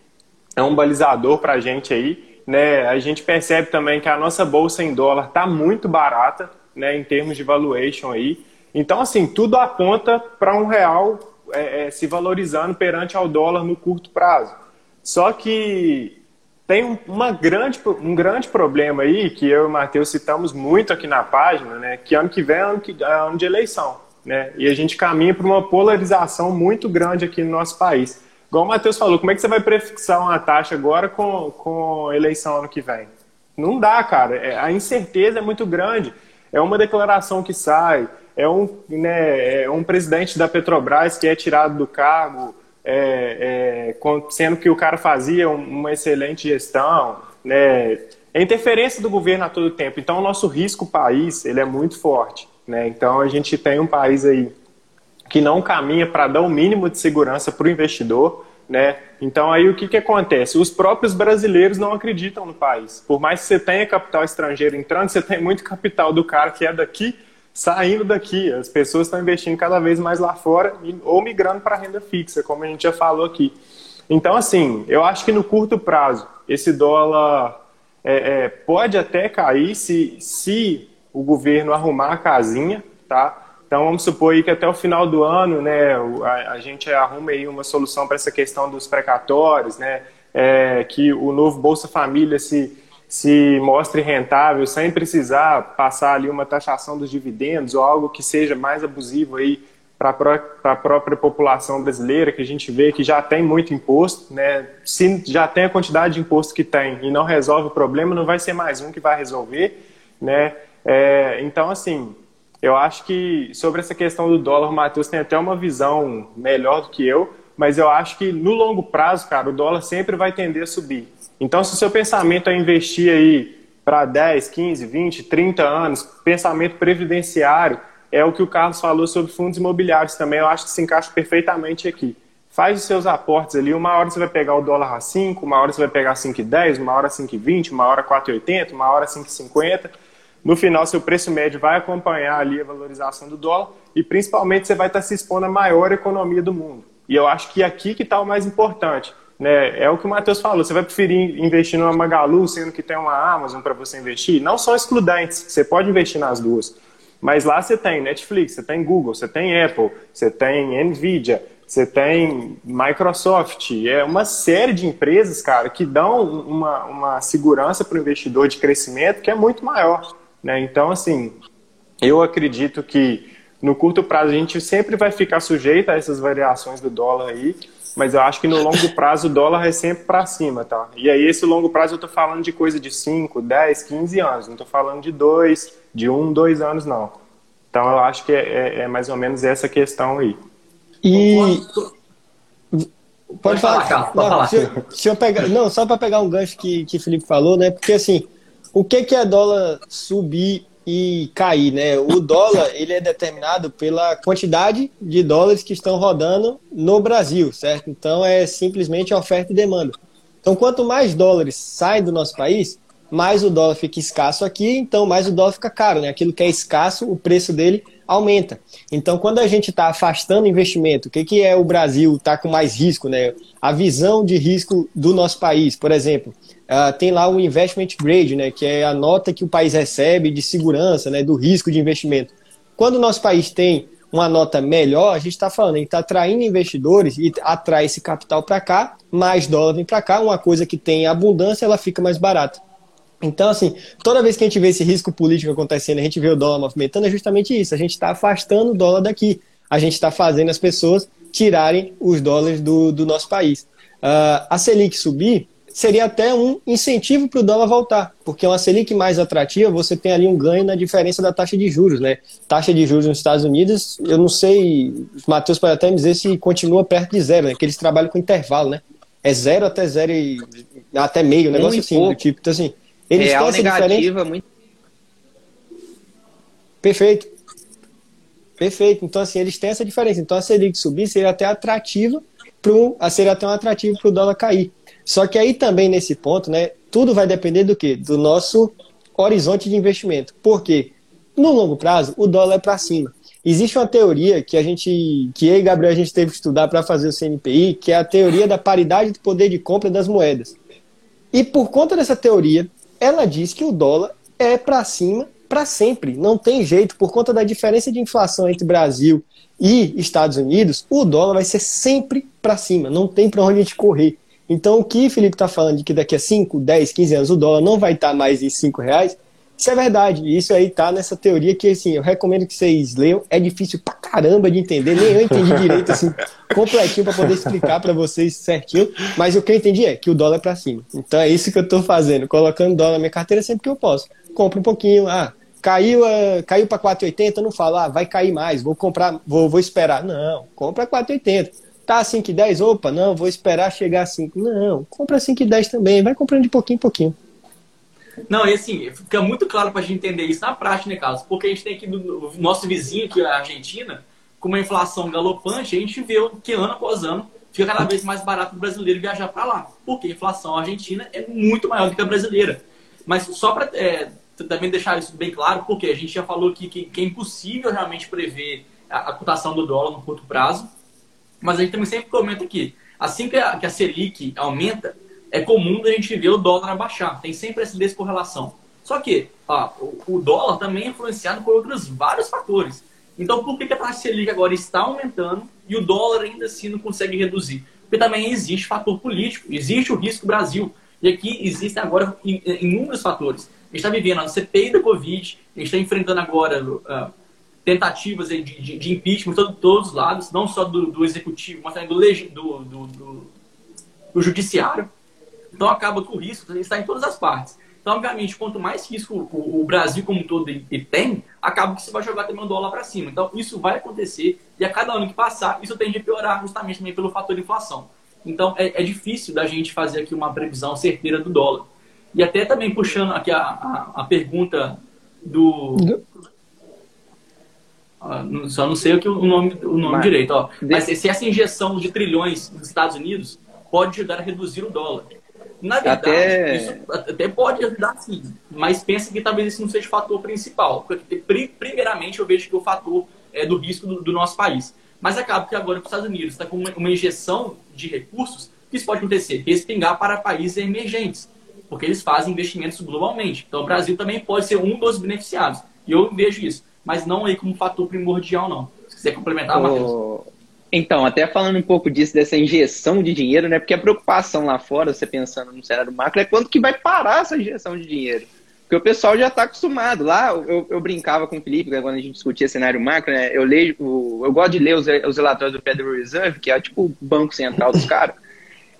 é um balizador para a gente aí. Né? A gente percebe também que a nossa bolsa em dólar está muito barata, né? Em termos de valuation aí. Então, assim, tudo aponta para um real é, é, se valorizando perante ao dólar no curto prazo. Só que tem uma grande, um grande problema aí, que eu e o Matheus citamos muito aqui na página, né, que ano que vem é ano, que, é ano de eleição. Né, e a gente caminha para uma polarização muito grande aqui no nosso país. Igual o Matheus falou, como é que você vai prefixar uma taxa agora com, com eleição ano que vem? Não dá, cara. É, a incerteza é muito grande. É uma declaração que sai, é um, né, é um presidente da Petrobras que é tirado do cargo, é, é, sendo que o cara fazia uma excelente gestão, né? É interferência do governo a todo tempo. Então, o nosso risco país ele é muito forte. Né? Então, a gente tem um país aí que não caminha para dar o um mínimo de segurança para o investidor. Né? Então, aí o que, que acontece? Os próprios brasileiros não acreditam no país. Por mais que você tenha capital estrangeiro entrando, você tem muito capital do cara que é daqui saindo daqui. As pessoas estão investindo cada vez mais lá fora ou migrando para renda fixa, como a gente já falou aqui. Então, assim, eu acho que no curto prazo, esse dólar é, é, pode até cair se, se o governo arrumar a casinha, tá? Então, vamos supor aí que até o final do ano, né, a, a gente arruma aí uma solução para essa questão dos precatórios, né, é, que o novo Bolsa Família se se mostre rentável sem precisar passar ali uma taxação dos dividendos ou algo que seja mais abusivo aí para a própria população brasileira, que a gente vê que já tem muito imposto, né? Se já tem a quantidade de imposto que tem e não resolve o problema, não vai ser mais um que vai resolver, né? É, então, assim, eu acho que sobre essa questão do dólar, o Matheus tem até uma visão melhor do que eu, mas eu acho que no longo prazo, cara, o dólar sempre vai tender a subir. Então, se o seu pensamento é investir aí para 10, 15, 20, 30 anos, pensamento previdenciário, é o que o Carlos falou sobre fundos imobiliários também, eu acho que se encaixa perfeitamente aqui. Faz os seus aportes ali, uma hora você vai pegar o dólar a 5, uma hora você vai pegar 5,10, uma hora 5,20, uma hora 4,80, uma hora 5,50. No final, seu preço médio vai acompanhar ali a valorização do dólar e principalmente você vai estar se expondo à maior economia do mundo. E eu acho que aqui que está o mais importante. Né? É o que o Matheus falou, você vai preferir investir numa Magalu, sendo que tem uma Amazon para você investir? Não são excludentes, você pode investir nas duas. Mas lá você tem Netflix, você tem Google, você tem Apple, você tem Nvidia, você tem Microsoft, é uma série de empresas, cara, que dão uma, uma segurança para o investidor de crescimento que é muito maior. Né? Então, assim, eu acredito que no curto prazo a gente sempre vai ficar sujeito a essas variações do dólar aí, mas eu acho que no longo prazo o dólar é sempre para cima, tá? E aí esse longo prazo eu tô falando de coisa de 5, 10, 15 anos, não tô falando de 2, de 1, um, 2 anos não. Então eu acho que é, é, é, mais ou menos essa questão aí. E... Pode, pode falar, falar, pode falar. Se, eu, se eu pegar, não, só para pegar um gancho que, que o Felipe falou, né? Porque assim, o que, que é dólar subir e cair, né? O dólar ele é determinado pela quantidade de dólares que estão rodando no Brasil, certo? Então é simplesmente oferta e demanda. Então quanto mais dólares saem do nosso país, mais o dólar fica escasso aqui, então mais o dólar fica caro, né? Aquilo que é escasso, o preço dele aumenta. Então, quando a gente está afastando investimento, o que, que é o Brasil está com mais risco, né? A visão de risco do nosso país, por exemplo, uh, tem lá o investment grade, né? Que é a nota que o país recebe de segurança, né? Do risco de investimento. Quando o nosso país tem uma nota melhor, a gente está falando, a gente está atraindo investidores e atrai esse capital para cá, mais dólar vem para cá, uma coisa que tem abundância, ela fica mais barata. Então, assim, toda vez que a gente vê esse risco político acontecendo, a gente vê o dólar movimentando, é justamente isso. A gente está afastando o dólar daqui. A gente está fazendo as pessoas tirarem os dólares do, do nosso país. Uh, a Selic subir seria até um incentivo para o dólar voltar, porque uma Selic mais atrativa, você tem ali um ganho na diferença da taxa de juros, né? Taxa de juros nos Estados Unidos, eu não sei, o Matheus pode até me dizer se continua perto de zero, né? Que eles trabalham com intervalo, né? É zero até zero e até meio, um negócio assim, do tipo. Então, assim, eles Real negativa, muito. Perfeito. Perfeito. Então, assim, eles têm essa diferença. Então, a Selic subir seria até atrativa pro, seria até um atrativo para o dólar cair. Só que aí também, nesse ponto, né, tudo vai depender do quê? Do nosso horizonte de investimento. Por quê? No longo prazo, o dólar é para cima. Existe uma teoria que a gente, que eu e Gabriel a gente teve que estudar para fazer o CNPI, que é a teoria da paridade de poder de compra das moedas. E por conta dessa teoria, ela diz que o dólar é para cima para sempre. Não tem jeito, por conta da diferença de inflação entre Brasil e Estados Unidos, o dólar vai ser sempre para cima. Não tem para onde a gente correr. Então, o que o Felipe está falando de que daqui a 5, 10, 15 anos o dólar não vai estar tá mais em 5 reais, isso é verdade. Isso aí tá nessa teoria que, assim, eu recomendo que vocês leiam. É difícil pra caramba de entender, nem eu entendi direito, assim, completinho para poder explicar para vocês certinho. Mas o que eu entendi é que o dólar é para cima. Então é isso que eu tô fazendo, colocando dólar na minha carteira sempre que eu posso. Compro um pouquinho, ah, caiu, uh, caiu para 4,80, não falo, ah, vai cair mais, vou comprar, vou, vou esperar. Não, compra 4,80. Tá a 5,10, opa, não, vou esperar chegar a 5. Não, compra 5,10 também, vai comprando de pouquinho em pouquinho. Não, e assim, fica muito claro para a gente entender isso na prática, né, Carlos? Porque a gente tem aqui no nosso vizinho, que é a Argentina, com uma inflação galopante, a gente vê que ano após ano fica cada vez mais barato o brasileiro viajar para lá. Porque a inflação argentina é muito maior do que a brasileira. Mas só para é, também deixar isso bem claro, porque a gente já falou aqui que, que é impossível realmente prever a, a cotação do dólar no curto prazo. Mas a gente também sempre comenta aqui, assim que a, que a Selic aumenta, é comum a gente ver o dólar abaixar. Tem sempre essa descorrelação. Só que ó, o, dólar também é influenciado por outros vários fatores. Então, por que a taxa Selic agora está aumentando e o dólar ainda assim não consegue reduzir? Porque também existe fator político, existe o risco Brasil. E aqui existem agora inúmeros fatores. A gente está vivendo a CPI da Covid, a gente está enfrentando agora uh, tentativas de, de, de impeachment de todos os lados, não só do, do executivo, mas também do, do, do, do judiciário. Então acaba que o risco está em todas as partes. Então, obviamente, quanto mais risco o, Brasil como um todo tem, acaba que você vai jogar também o dólar para cima. Então, isso vai acontecer e a cada ano que passar, isso tende a piorar justamente também pelo fator inflação. Então, é, é difícil da gente fazer aqui uma previsão certeira do dólar. E até também puxando aqui a, a, a pergunta do... Só não sei o, que, o nome, o nome Mas, direito. Ó. Mas se essa injeção de trilhões nos Estados Unidos pode ajudar a reduzir o dólar. Na verdade, até... isso até pode ajudar sim, mas pensa que talvez esse não seja o fator principal. Porque, primeiramente, eu vejo que o fator é do risco do, do nosso país. Mas acaba que agora os Estados Unidos está com uma, uma injeção de recursos, isso pode acontecer? Respingar para países emergentes, porque eles fazem investimentos globalmente. Então, o Brasil também pode ser um dos beneficiados. E eu vejo isso, mas não aí como fator primordial, não. Se quiser complementar, oh, Matheus. Então, até falando um pouco disso, dessa injeção de dinheiro, né? Porque a preocupação lá fora, você pensando no cenário macro, é quando que vai parar essa injeção de dinheiro. Porque o pessoal já está acostumado. Lá, eu, eu, brincava com o Felipe, né, quando a gente discutia cenário macro, né? Eu leio, eu gosto de ler os, os relatórios do Federal Reserve, que é tipo o banco central dos caras.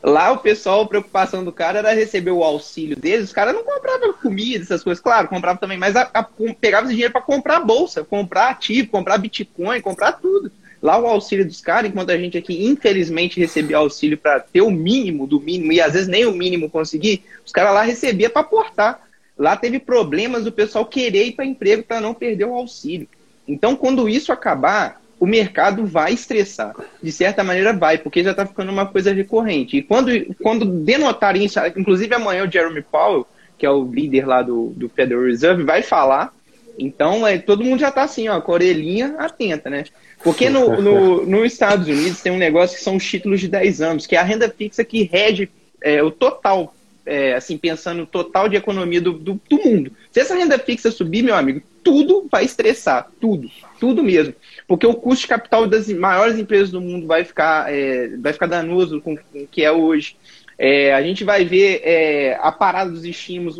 Lá o pessoal, a preocupação do cara era receber o auxílio deles. Os caras não compravam comida, essas coisas. Claro, compravam também, mas a, a, pegava esse dinheiro para comprar bolsa, comprar ativo, comprar Bitcoin, comprar tudo. Lá o auxílio dos caras, enquanto a gente aqui, infelizmente, recebia auxílio para ter o mínimo do mínimo, e às vezes nem o mínimo conseguir, os caras lá recebia para portar. Lá teve problemas do pessoal querer ir para emprego para não perder o auxílio. Então, quando isso acabar, o mercado vai estressar. De certa maneira vai, porque já está ficando uma coisa recorrente. E quando, quando denotarem isso, inclusive amanhã o Jeremy Powell, que é o líder lá do, do Federal Reserve, vai falar. Então, é, todo mundo já está assim, ó, com a orelhinha atenta, né? Porque no, no, nos Estados Unidos tem um negócio que são os títulos de 10 anos, que é a renda fixa que rege é, o total, é, assim, pensando no total de economia do, do, do, mundo. Se essa renda fixa subir, meu amigo, tudo vai estressar, tudo, tudo mesmo. Porque o custo de capital das maiores empresas do mundo vai ficar, é, vai ficar danoso com o que é hoje. É, a gente vai ver é, a parada dos estímulos.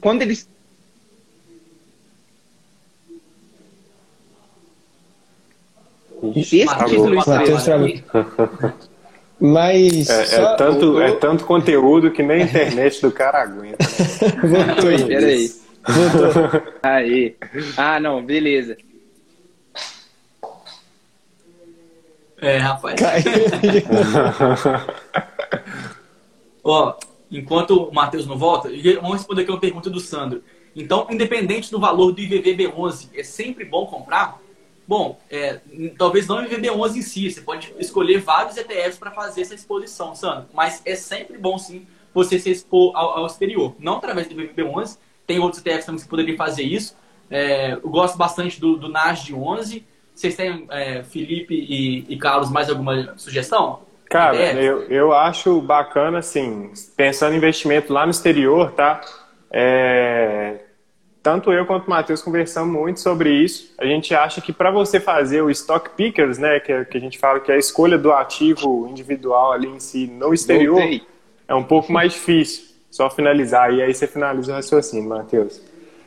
Quando eles Esse título Mas. É, é tanto, é tanto conteúdo que nem a internet do cara aguenta. Né? Voltou, peraí. Voltou. Aí. Ah, não, beleza. É, rapaz. Ó, enquanto o Matheus não volta, vamos responder aqui uma pergunta do Sandro. Então, independente do valor do IVVB11, é sempre bom comprar? Bom, é, talvez não o IVB11 em si, você pode escolher vários ETFs para fazer essa exposição, Sandro, mas é sempre bom sim você se expor ao, ao exterior, não através do IVB11, tem outros ETFs também que você poderia fazer isso. É, eu gosto bastante do, do NAS de 11. Vocês têm, é, Felipe e, e, Carlos, mais alguma sugestão? Cara, eu, eu acho bacana, assim, pensando em investimento lá no exterior, tá? É, tanto eu quanto o Matheus conversamos muito sobre isso. A gente acha que para você fazer o stock pickers, né, que, que, a gente fala que é a escolha do ativo individual ali em si no exterior, Voltei. é um pouco mais difícil. Só finalizar e aí você finaliza o raciocínio, Matheus.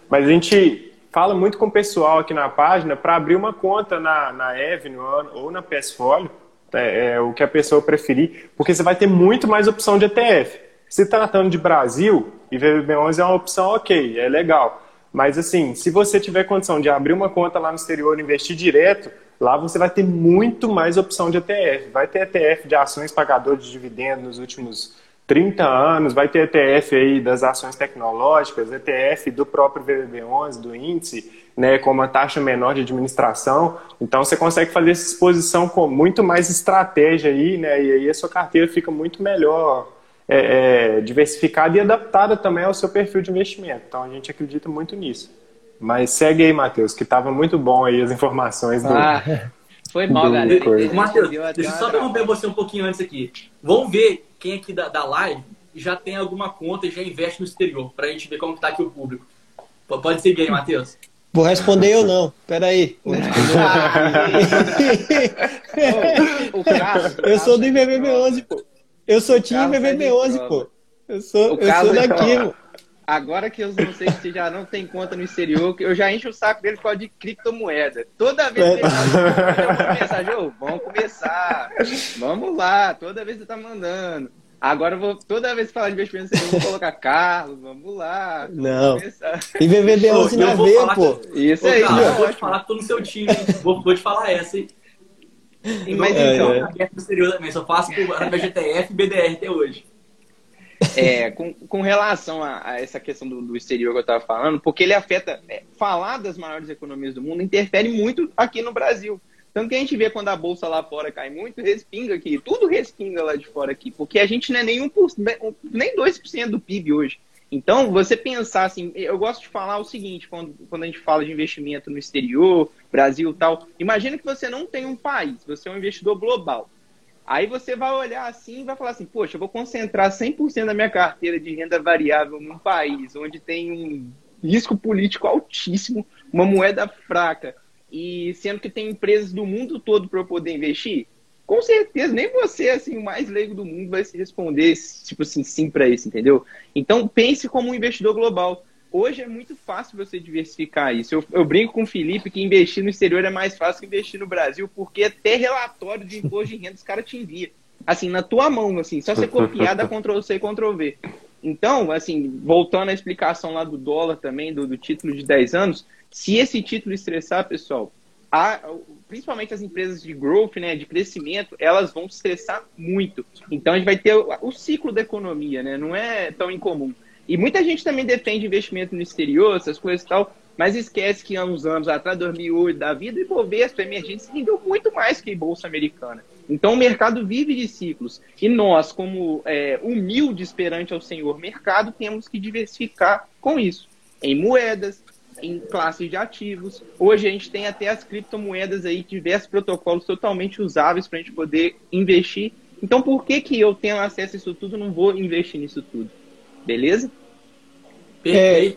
Mas a gente fala muito com o pessoal aqui na página para abrir uma conta na, na Avenue ou na PSFolio, é, é, o que a pessoa preferir, porque você vai ter muito mais opção de ETF. Se tratando de Brasil, IVB11 é uma opção ok, é legal. Mas assim, se você tiver condição de abrir uma conta lá no exterior e investir direto, lá você vai ter muito mais opção de ETF. Vai ter ETF de ações pagadoras de dividendos nos últimos 30 anos, vai ter ETF aí das ações tecnológicas, ETF do próprio VVB11, do índice, né, com uma taxa menor de administração. Então você consegue fazer essa exposição com muito mais estratégia aí, né, e aí a sua carteira fica muito melhor é, é, diversificada e adaptada também ao seu perfil de investimento. Então a gente acredita muito nisso. Mas segue aí, Matheus, que estava muito bom aí as informações do. Ah, foi mal, galera. Matheus, deixa eu só interromper você um pouquinho antes aqui. Vamos ver quem aqui da, da live já tem alguma conta e já investe no exterior, para a gente ver como está aqui o público. Pode seguir aí, Matheus. Vou responder eu não. Peraí. eu sou do IVVB 11, pô. Eu sou time BBB11, pô. Eu sou, eu sou daqui, pô. Agora que eu não sei se já não tem conta no exterior, eu já encho o saco dele por causa de criptomoeda. Toda vez que ele manda mensagem, oh, vamos começar, vamos lá, toda vez que você tá mandando. Agora eu vou, toda vez que falar de investimento, eu vou colocar Carlos, vamos lá. Não. E BBB11 na veia, pô. Que... Isso aí, eu vou te falar que tô no seu time, vou, vou te falar essa, hein? Mas é, então, é. aberto exterior também, só faço por GTF e BDR até hoje. É, com, com relação a, a essa questão do, do, exterior que eu estava falando, porque ele afeta, é, falar das maiores economias do mundo interfere muito aqui no Brasil. Tanto que a gente vê quando a bolsa lá fora cai muito, respinga aqui, tudo respinga lá de fora aqui, porque a gente não é nem, 1%, nem 2% do PIB hoje. Então, você pensar assim, eu gosto de falar o seguinte, quando, quando a gente fala de investimento no exterior, Brasil tal, imagina que você não tem um país, você é um investidor global. Aí você vai olhar assim e vai falar assim, poxa, eu vou concentrar 100% da minha carteira de renda variável num país onde tem um risco político altíssimo, uma moeda fraca, e sendo que tem empresas do mundo todo para eu poder investir, com certeza, nem você, assim, o mais leigo do mundo, vai se responder, tipo assim, sim para isso, entendeu? Então, pense como um investidor global. Hoje é muito fácil você diversificar isso. Eu, eu, brinco com o Felipe que investir no exterior é mais fácil que investir no Brasil, porque até relatório de imposto de renda os caras te enviam. Assim, na tua mão, assim, só você copiar, dá Ctrl-C e Ctrl-V. Então, assim, voltando à explicação lá do dólar também, do, do título de 10 anos, se esse título estressar, pessoal, a, principalmente as empresas de growth, né, de crescimento, elas vão se estressar muito. Então a gente vai ter o, o, ciclo da economia, né? Não é tão incomum. E muita gente também defende investimento no exterior, essas coisas e tal, mas esquece que há uns anos atrás, 2008 da vida, o Ibovespa emergente se rendeu muito mais que a Bolsa Americana. Então o mercado vive de ciclos. E nós, como é, humildes perante ao senhor mercado, temos que diversificar com isso. Em moedas, em classes de ativos. Hoje a gente tem até as criptomoedas aí, diversos protocolos totalmente usáveis para a gente poder investir. Então, por que, que eu tenho acesso a isso tudo não vou investir nisso tudo? Beleza? É,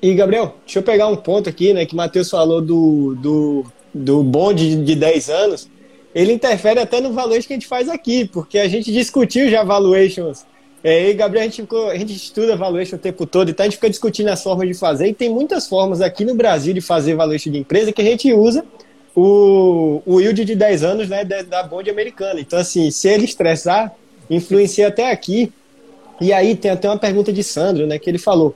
e, Gabriel, deixa eu pegar um ponto aqui, né, que o Matheus falou do, do, do bonde de 10 anos. Ele interfere até no valuation que a gente faz aqui, porque a gente discutiu já valuations é, e Gabriel, a gente, ficou, a gente estuda valuation o tempo todo, então a gente fica discutindo as formas de fazer, e tem muitas formas aqui no Brasil de fazer valuation de empresa que a gente usa o, o yield de 10 anos né, da, da bond americana. Então, assim, se ele estressar, influencia até aqui. E aí tem até uma pergunta de Sandro, né, que ele falou,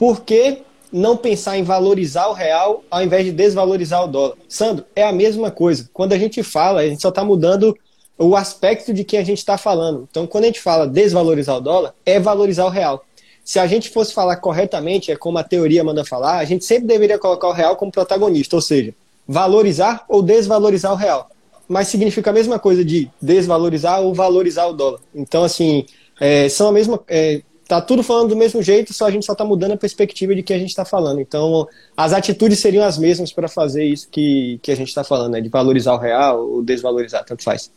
por que não pensar em valorizar o real ao invés de desvalorizar o dólar? Sandro, é a mesma coisa. Quando a gente fala, a gente só está mudando o aspecto de que a gente está falando. Então, quando a gente fala desvalorizar o dólar, é valorizar o real. se a gente fosse falar corretamente, é como a teoria manda falar, a gente sempre deveria colocar o real como protagonista, ou seja, valorizar ou desvalorizar o real. Mas significa a mesma coisa de desvalorizar ou valorizar o dólar. Então, assim, é, são a mesma. É, tá tudo falando do mesmo jeito, só a gente só está mudando a perspectiva de que a gente está falando. Então, as atitudes seriam as mesmas para fazer isso que, que a gente está falando, né? De valorizar o real ou desvalorizar, tanto faz.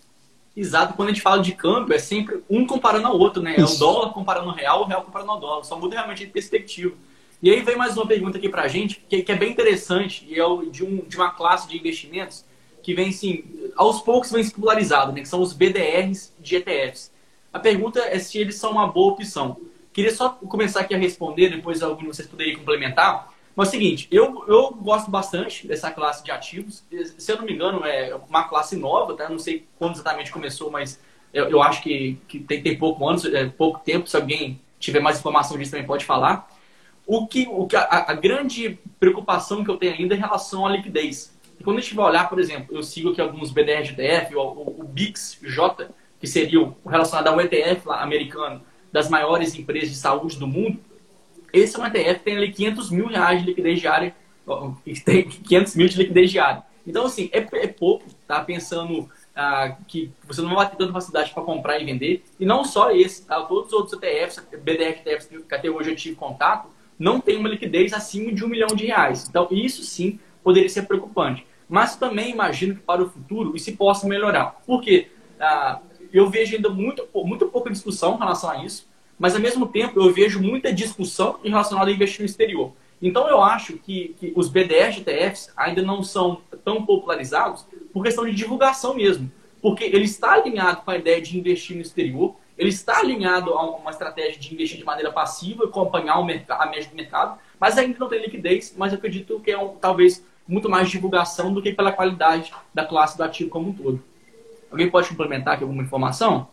Exato, quando a gente fala de câmbio, é sempre um comparando ao outro, né? É o dólar comparando ao real, o real comparando ao dólar. Só muda realmente de perspectiva. E aí vem mais uma pergunta aqui pra gente, que, que é bem interessante, e é de, um, de uma classe de investimentos que vem, assim, aos poucos vem se popularizado, né? Que são os BDRs de ETFs. A pergunta é se eles são uma boa opção. Queria só começar aqui a responder, depois algum vocês poderiam complementar. Mas é o seguinte, eu, eu gosto bastante dessa classe de ativos. Se eu não me engano, é uma classe nova, tá? Não sei quando exatamente começou, mas eu, eu acho que, que tem, tem pouco anos, é, pouco tempo. Se alguém tiver mais informação disso também pode falar. O que, o que a, a grande preocupação que eu tenho ainda é em relação à liquidez. Quando a gente vai olhar, por exemplo, eu sigo aqui alguns BDR de ETF, o, o, o BIX-J, que seria o relacionado ao ETF lá, americano das maiores empresas de saúde do mundo, esse é um ETF que tem ali 500 mil reais de liquidez diária, tem 500 mil de liquidez diária. Então, assim, é, é pouco, tá? Pensando ah, que você não vai ter tanta facilidade para comprar e vender. E não só esse, tá? Todos os outros ETFs, BDR ETFs que até hoje eu tive contato, não tem uma liquidez acima de um milhão de reais. Então, isso sim poderia ser preocupante. Mas também imagino que para o futuro isso possa melhorar. Por quê? Ah, eu vejo ainda muito, muito pouca discussão em relação a isso mas ao mesmo tempo eu vejo muita discussão relação a investir no exterior. Então eu acho que, que os BDRs de ETFs ainda não são tão popularizados por questão de divulgação mesmo. Porque ele está alinhado com a ideia de investir no exterior, ele está alinhado a uma estratégia de investir de maneira passiva, acompanhar o a média do mercado, mas ainda não tem liquidez, mas eu acredito que é um, talvez muito mais divulgação do que pela qualidade da classe do ativo como um todo. Alguém pode complementar aqui alguma informação?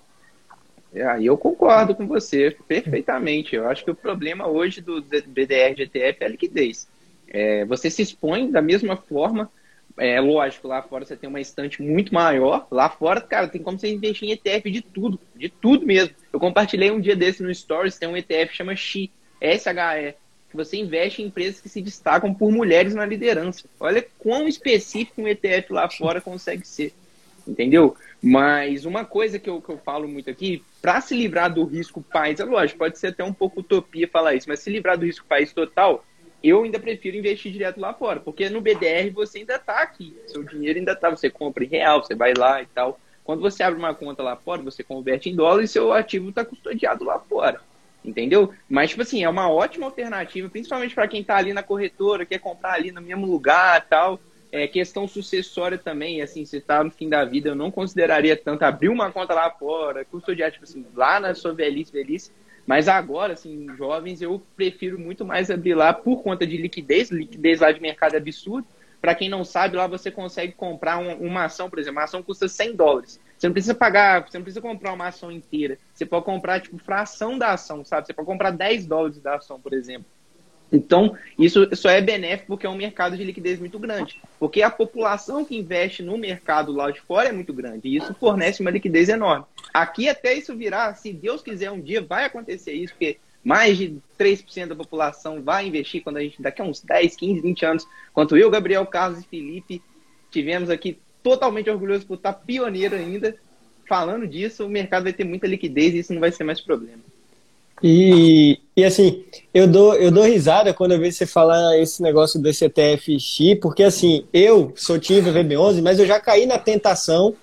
É, eu concordo com você perfeitamente. Eu acho que o problema hoje do BDR de ETF é a liquidez. É, você se expõe da mesma forma. É lógico, lá fora você tem uma estante muito maior. Lá fora, cara, tem como você investir em ETF de tudo, de tudo mesmo. Eu compartilhei um dia desse no Stories, tem um ETF que chama SHE, que você investe em empresas que se destacam por mulheres na liderança. Olha quão específico um ETF lá fora consegue ser. Entendeu? Mas uma coisa que eu, que eu falo muito aqui, para se livrar do risco país, é lógico, pode ser até um pouco utopia falar isso, mas se livrar do risco país total, eu ainda prefiro investir direto lá fora, porque no BDR você ainda está aqui, seu dinheiro ainda está, você compra em real, você vai lá e tal. Quando você abre uma conta lá fora, você converte em dólar e seu ativo está custodiado lá fora. Entendeu? Mas, tipo assim, é uma ótima alternativa, principalmente para quem está ali na corretora, quer comprar ali no mesmo lugar tal. É, questão sucessória também, assim, se tá no fim da vida, eu não consideraria tanto abrir uma conta lá fora, custodiar, tipo assim, lá na sua velhice, velhice. Mas agora, assim, jovens, eu prefiro muito mais abrir lá por conta de liquidez, liquidez lá de mercado absurdo. Para quem não sabe, lá você consegue comprar uma, uma ação, por exemplo, uma ação custa 100 dólares. Você não precisa pagar, você não precisa comprar uma ação inteira. Você pode comprar, tipo, fração da ação, sabe? Você pode comprar 10 dólares da ação, por exemplo. Então, isso só é benéfico porque é um mercado de liquidez muito grande. Porque a população que investe no mercado lá de fora é muito grande. E isso fornece uma liquidez enorme. Aqui, até isso virar, se Deus quiser um dia, vai acontecer isso, porque mais de 3% da população vai investir quando a gente, daqui a uns 10, 15, 20 anos, quanto eu, Gabriel, Carlos e Felipe, tivemos aqui totalmente orgulhosos por estar pioneiro ainda. Falando disso, o mercado vai ter muita liquidez e isso não vai ser mais problema. E, e assim, eu dou, eu dou risada quando eu vejo você falar esse negócio do CTF-X, porque assim, eu sou time VB11, mas eu já caí na tentação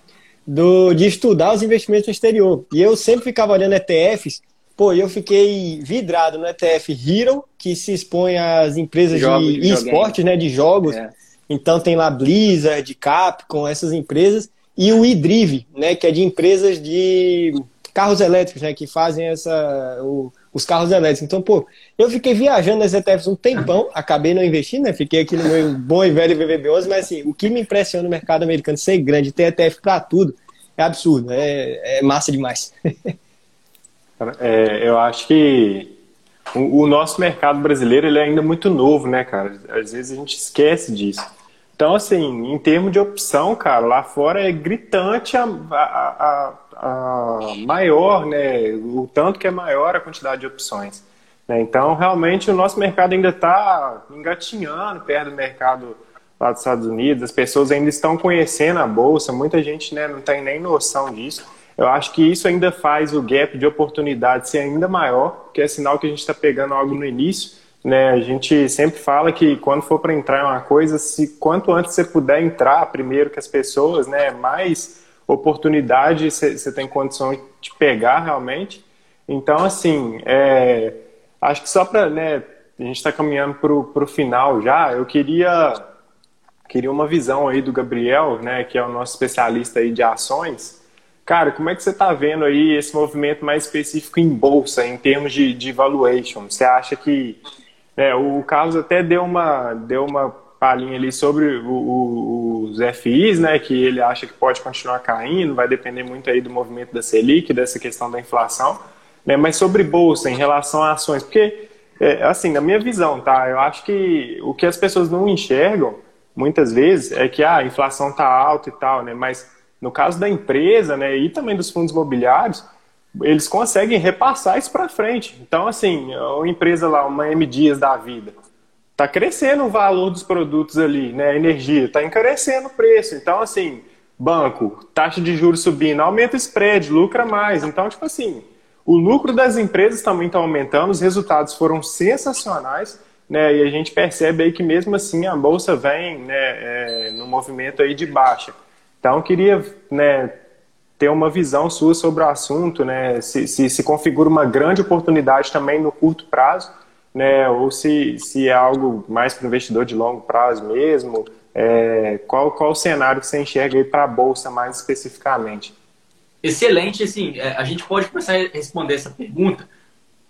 do, de estudar os investimentos no exterior. E eu sempre ficava olhando ETFs, pô, eu fiquei vidrado no ETF Hero, que se expõe às empresas jogos, de esportes, né, de jogos. É. Então tem lá Blizzard, Capcom, essas empresas, e o iDrive, né, que é de empresas de carros elétricos, né, que fazem essa, o, os carros elétricos. Então, pô, eu fiquei viajando nas ETFs um tempão, acabei não investindo, né, fiquei aqui no meu bom e velho VVB11, mas assim, o que me impressiona no mercado americano ser grande, ter ETF para tudo, é absurdo, é, é massa demais. é, eu acho que o, o, nosso mercado brasileiro ele é ainda muito novo, né, cara? Às vezes a gente esquece disso. Então, assim, em termos de opção, cara, lá fora é gritante a, a, a, a maior, né? O tanto que é maior a quantidade de opções. Né? Então, realmente, o nosso mercado ainda está engatinhando perto do mercado lá dos Estados Unidos, as pessoas ainda estão conhecendo a Bolsa, muita gente né, não tem nem noção disso. Eu acho que isso ainda faz o gap de oportunidade ser ainda maior, que é sinal que a gente está pegando algo no início. Né? A gente sempre fala que quando for para entrar em uma coisa, se quanto antes você puder entrar primeiro que as pessoas, né, mais oportunidade você tem condição de pegar realmente. Então, assim, é, acho que só para, né, a gente está caminhando para o final já, eu queria, queria uma visão aí do Gabriel, né, que é o nosso especialista aí de ações. Cara, como é que você está vendo aí esse movimento mais específico em bolsa, em termos de, de valuation? Você acha que é, o Carlos até deu uma, deu uma palhinha ali sobre o, o, os FIs, né, que ele acha que pode continuar caindo, vai depender muito aí do movimento da Selic, dessa questão da inflação. Né? Mas sobre bolsa, em relação a ações, porque, é, assim, na minha visão, tá? Eu acho que o que as pessoas não enxergam, muitas vezes, é que ah, a inflação está alta e tal, né? Mas no caso da empresa, né, e também dos fundos imobiliários, eles conseguem repassar isso para frente. Então, assim, uma empresa lá, uma M Dias da vida, está crescendo o valor dos produtos ali, né? Energia, está encarecendo o preço. Então, assim, banco, taxa de juros subindo, aumenta o spread, lucra mais. Então, tipo assim, o lucro das empresas também está aumentando, os resultados foram sensacionais, né? E a gente percebe aí que mesmo assim a bolsa vem né, é, no movimento aí de baixa. Então, queria né, ter uma visão sua sobre o assunto, né? Se, se, se configura uma grande oportunidade também no curto prazo, né? Ou se, se é algo mais para o investidor de longo prazo mesmo. É, qual, qual o cenário que você enxerga aí para a bolsa mais especificamente? Excelente, assim, é, a gente pode começar a responder essa pergunta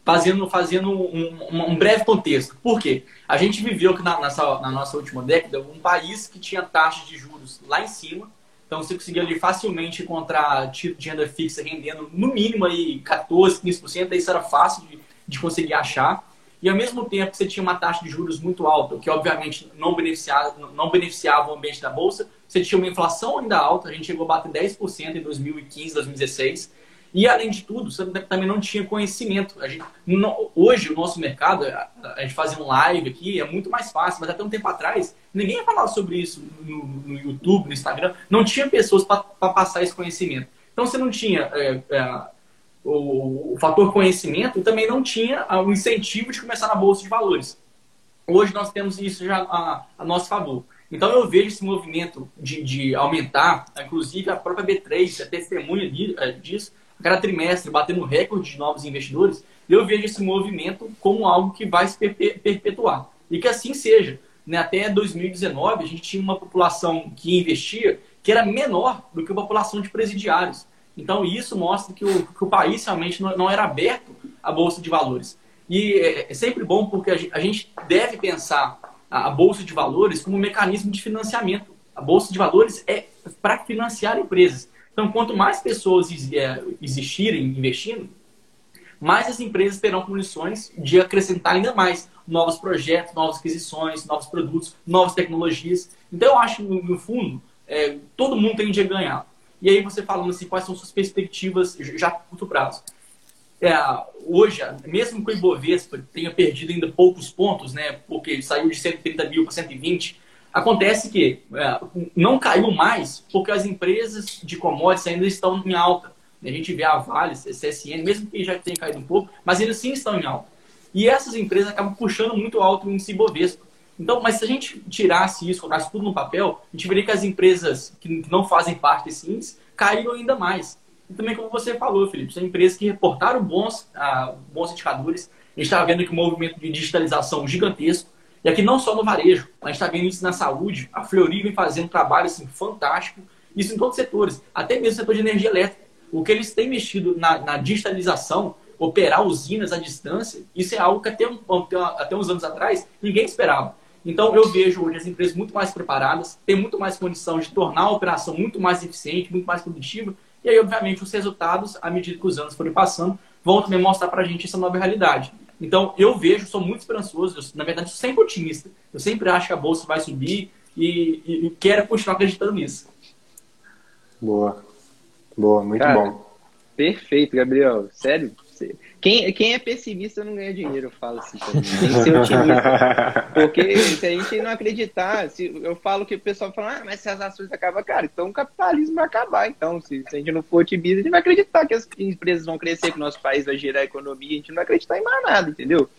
fazendo, fazendo um, um, breve contexto. Por quê? A gente viveu que na, nessa, na nossa última década um país que tinha taxas de juros lá em cima, então você conseguia ali facilmente encontrar título de renda fixa rendendo no mínimo aí 14, 15%, isso era fácil de, de conseguir achar. E ao mesmo tempo você tinha uma taxa de juros muito alta, que obviamente não beneficiava, não beneficiava o ambiente da bolsa, você tinha uma inflação ainda alta, a gente chegou a bater 10% em 2015, 2016. E, além de tudo, você também não tinha conhecimento. A gente, não, hoje, o nosso mercado, a, gente fazer um live aqui é muito mais fácil, mas até um tempo atrás, ninguém falava sobre isso no, no YouTube, no Instagram. Não tinha pessoas para passar esse conhecimento. Então, você não tinha é, é, o, o, fator conhecimento também não tinha o incentivo de começar na Bolsa de Valores. Hoje, nós temos isso já a, a nosso favor. Então eu vejo esse movimento de, de aumentar, inclusive a própria B3 é testemunha é, disso, a cada trimestre batendo recorde de novos investidores, eu vejo esse movimento como algo que vai se perpetuar. E que assim seja. Né? Até 2019, a gente tinha uma população que investia que era menor do que a população de presidiários. Então, isso mostra que o, que o país realmente não, não, era aberto à Bolsa de Valores. E é, é sempre bom porque a gente deve pensar a Bolsa de Valores como um mecanismo de financiamento. A Bolsa de Valores é para financiar empresas. Então, quanto mais pessoas é, existirem investindo, mais as empresas terão condições de acrescentar ainda mais novos projetos, novas aquisições, novos produtos, novas tecnologias. Então, eu acho, no fundo, é, todo mundo tem de ganhar. E aí, você falando assim, quais são suas perspectivas já a curto prazo? é, hoje, mesmo que o Ibovespa tenha perdido ainda poucos pontos, né, porque saiu de 130 mil para 120, acontece que é, não caiu mais porque as empresas de commodities ainda estão em alta. A gente vê a Vale, a CSN, mesmo que já tenha caído um pouco, mas eles sim estão em alta. E essas empresas acabam puxando muito alto o índice Ibovespa. Então, mas se a gente tirasse isso, colocasse tudo no papel, a gente veria que as empresas que não fazem parte desse índice caíram ainda mais. E também, como você falou, Felipe, são empresas que reportaram bons, ah, bons indicadores. A gente está vendo que o movimento de digitalização gigantesco. E aqui não só no varejo, a gente está vendo isso na saúde. A Fleury vem fazendo um trabalho assim, fantástico. Isso em todos os setores, até mesmo no setor de energia elétrica. O que eles têm mexido na, na digitalização, operar usinas à distância, isso é algo que até, um, até uns anos atrás ninguém esperava. Então eu vejo hoje as empresas muito mais preparadas, têm muito mais condição de tornar a operação muito mais eficiente, muito mais produtiva e aí, obviamente, os resultados, à medida que os anos forem passando, vão também mostrar para a gente essa nova realidade. Então, eu vejo, sou muito esperançoso, eu, na verdade, sou sempre otimista. Eu sempre acho que a bolsa vai subir e, e, e quero continuar acreditando nisso. Boa. Boa, muito Cara, bom. Perfeito, Gabriel. Sério, Quem, quem é pessimista não ganha dinheiro, eu falo assim. Tem que ser otimista. Porque se a gente não acreditar, se eu falo que o pessoal fala, ah, mas se as ações acabam, cara, então o capitalismo vai acabar. Então, se, se a gente não for otimista, a gente vai acreditar que as empresas vão crescer, que o nosso país vai gerar economia, a gente não vai acreditar em mais nada, entendeu?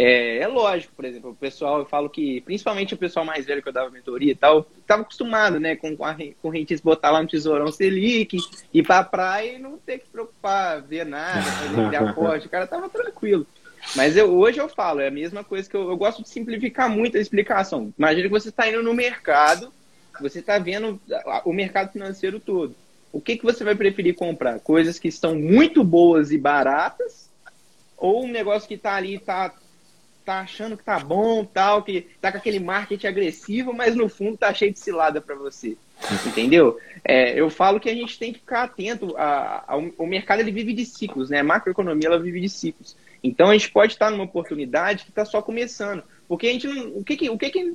É, é, lógico, por exemplo, o pessoal, eu falo que, principalmente o pessoal mais velho que eu dava mentoria e tal, estava acostumado, né, com, com a correntista botar lá no tesourão Selic, ir pra praia e não ter que preocupar, ver nada, fazer aporte, o cara tava tranquilo. Mas eu, hoje eu falo, é a mesma coisa que eu, eu gosto de simplificar muito a explicação. Imagina que você está indo no mercado, você está vendo o mercado financeiro todo. O que, que você vai preferir comprar? Coisas que estão muito boas e baratas, ou um negócio que está ali, está tá achando que tá bom, tal, que tá com aquele marketing agressivo, mas no fundo tá cheio de cilada para você. Entendeu? É, eu falo que a gente tem que ficar atento. A, a, o mercado ele vive de ciclos, né? A macroeconomia ela vive de ciclos. Então a gente pode estar numa oportunidade que está só começando. Porque a gente não. O que que. O que, que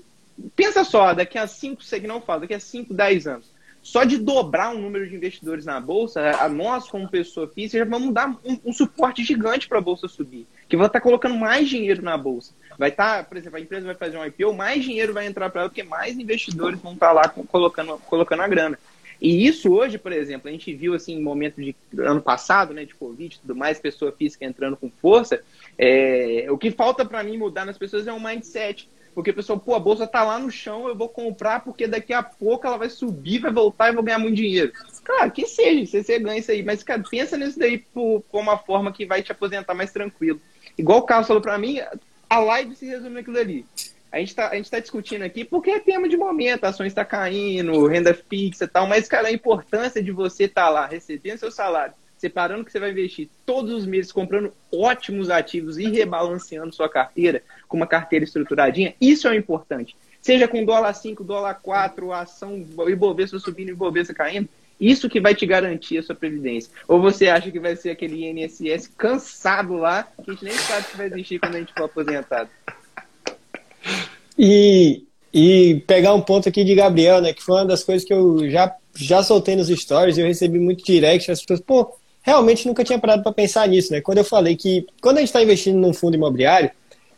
pensa só, daqui a 5, que não fala, daqui a 5, 10 anos. Só de dobrar o número de investidores na bolsa, a nós, como pessoa física, já vamos dar um, um suporte gigante para a bolsa subir que vai estar tá colocando mais dinheiro na bolsa. Vai estar, tá, por exemplo, a empresa vai fazer um IPO, mais dinheiro vai entrar para ela, porque mais investidores vão estar tá lá colocando, colocando a grana. E isso hoje, por exemplo, a gente viu assim, em momento de ano passado, né, de Covid e tudo mais, pessoa física entrando com força. É, o que falta para mim mudar nas pessoas é um mindset. Porque o pessoal, pô, a bolsa tá lá no chão, eu vou comprar porque daqui a pouco ela vai subir, vai voltar e vou ganhar muito dinheiro. Claro, que seja, você, você ganha isso aí, mas cara, pensa nisso daí por, por uma forma que vai te aposentar mais tranquilo. Igual o Carlos falou para mim, a live se resume naquilo ali. A gente está tá discutindo aqui porque é tema de momento, ações está caindo, renda fixa e tal, mas, cara, a importância de você estar tá lá recebendo seu salário, separando que você vai investir todos os meses, comprando ótimos ativos e rebalanceando sua carteira com uma carteira estruturadinha, isso é o importante. Seja com dólar 5, dólar 4, ação Ibovespa subindo, Ibovespa caindo, isso que vai te garantir a sua previdência. Ou você acha que vai ser aquele INSS cansado lá, que a gente nem sabe se vai existir quando a gente for aposentado. E, e pegar um ponto aqui de Gabriel, né, que foi uma das coisas que eu já, já soltei nos stories, eu recebi muito direct, as pessoas, pô, realmente nunca tinha parado para pensar nisso, né? Quando eu falei que quando a gente está investindo num fundo imobiliário,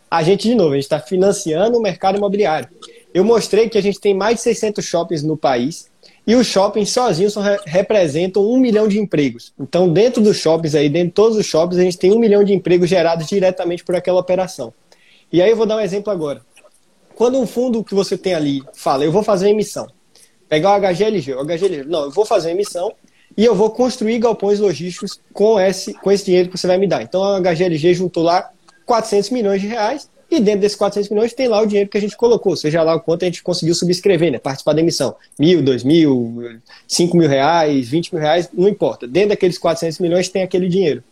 a gente, de novo, a gente está financiando o mercado imobiliário. Eu mostrei que a gente tem mais de 600 shoppings no país, e os shoppings sozinhos só representam um milhão de empregos. Então, dentro dos shoppings aí, dentro de todos os shoppings, a gente tem um milhão de empregos gerados diretamente por aquela operação. E aí eu vou dar um exemplo agora. Quando um fundo que você tem ali fala, eu vou fazer emissão, pegar o HGLG, o HGLG, não, eu vou fazer emissão e eu vou construir galpões logísticos com esse, com esse dinheiro que você vai me dar. Então a HGLG juntou lá 400 milhões de reais e dentro desses 400 milhões tem lá o dinheiro que a gente colocou, seja lá o quanto a gente conseguiu subscrever, né? Participar da emissão. Mil, dois mil, cinco mil reais, vinte mil reais, não importa. Dentro daqueles 400 milhões tem aquele dinheiro.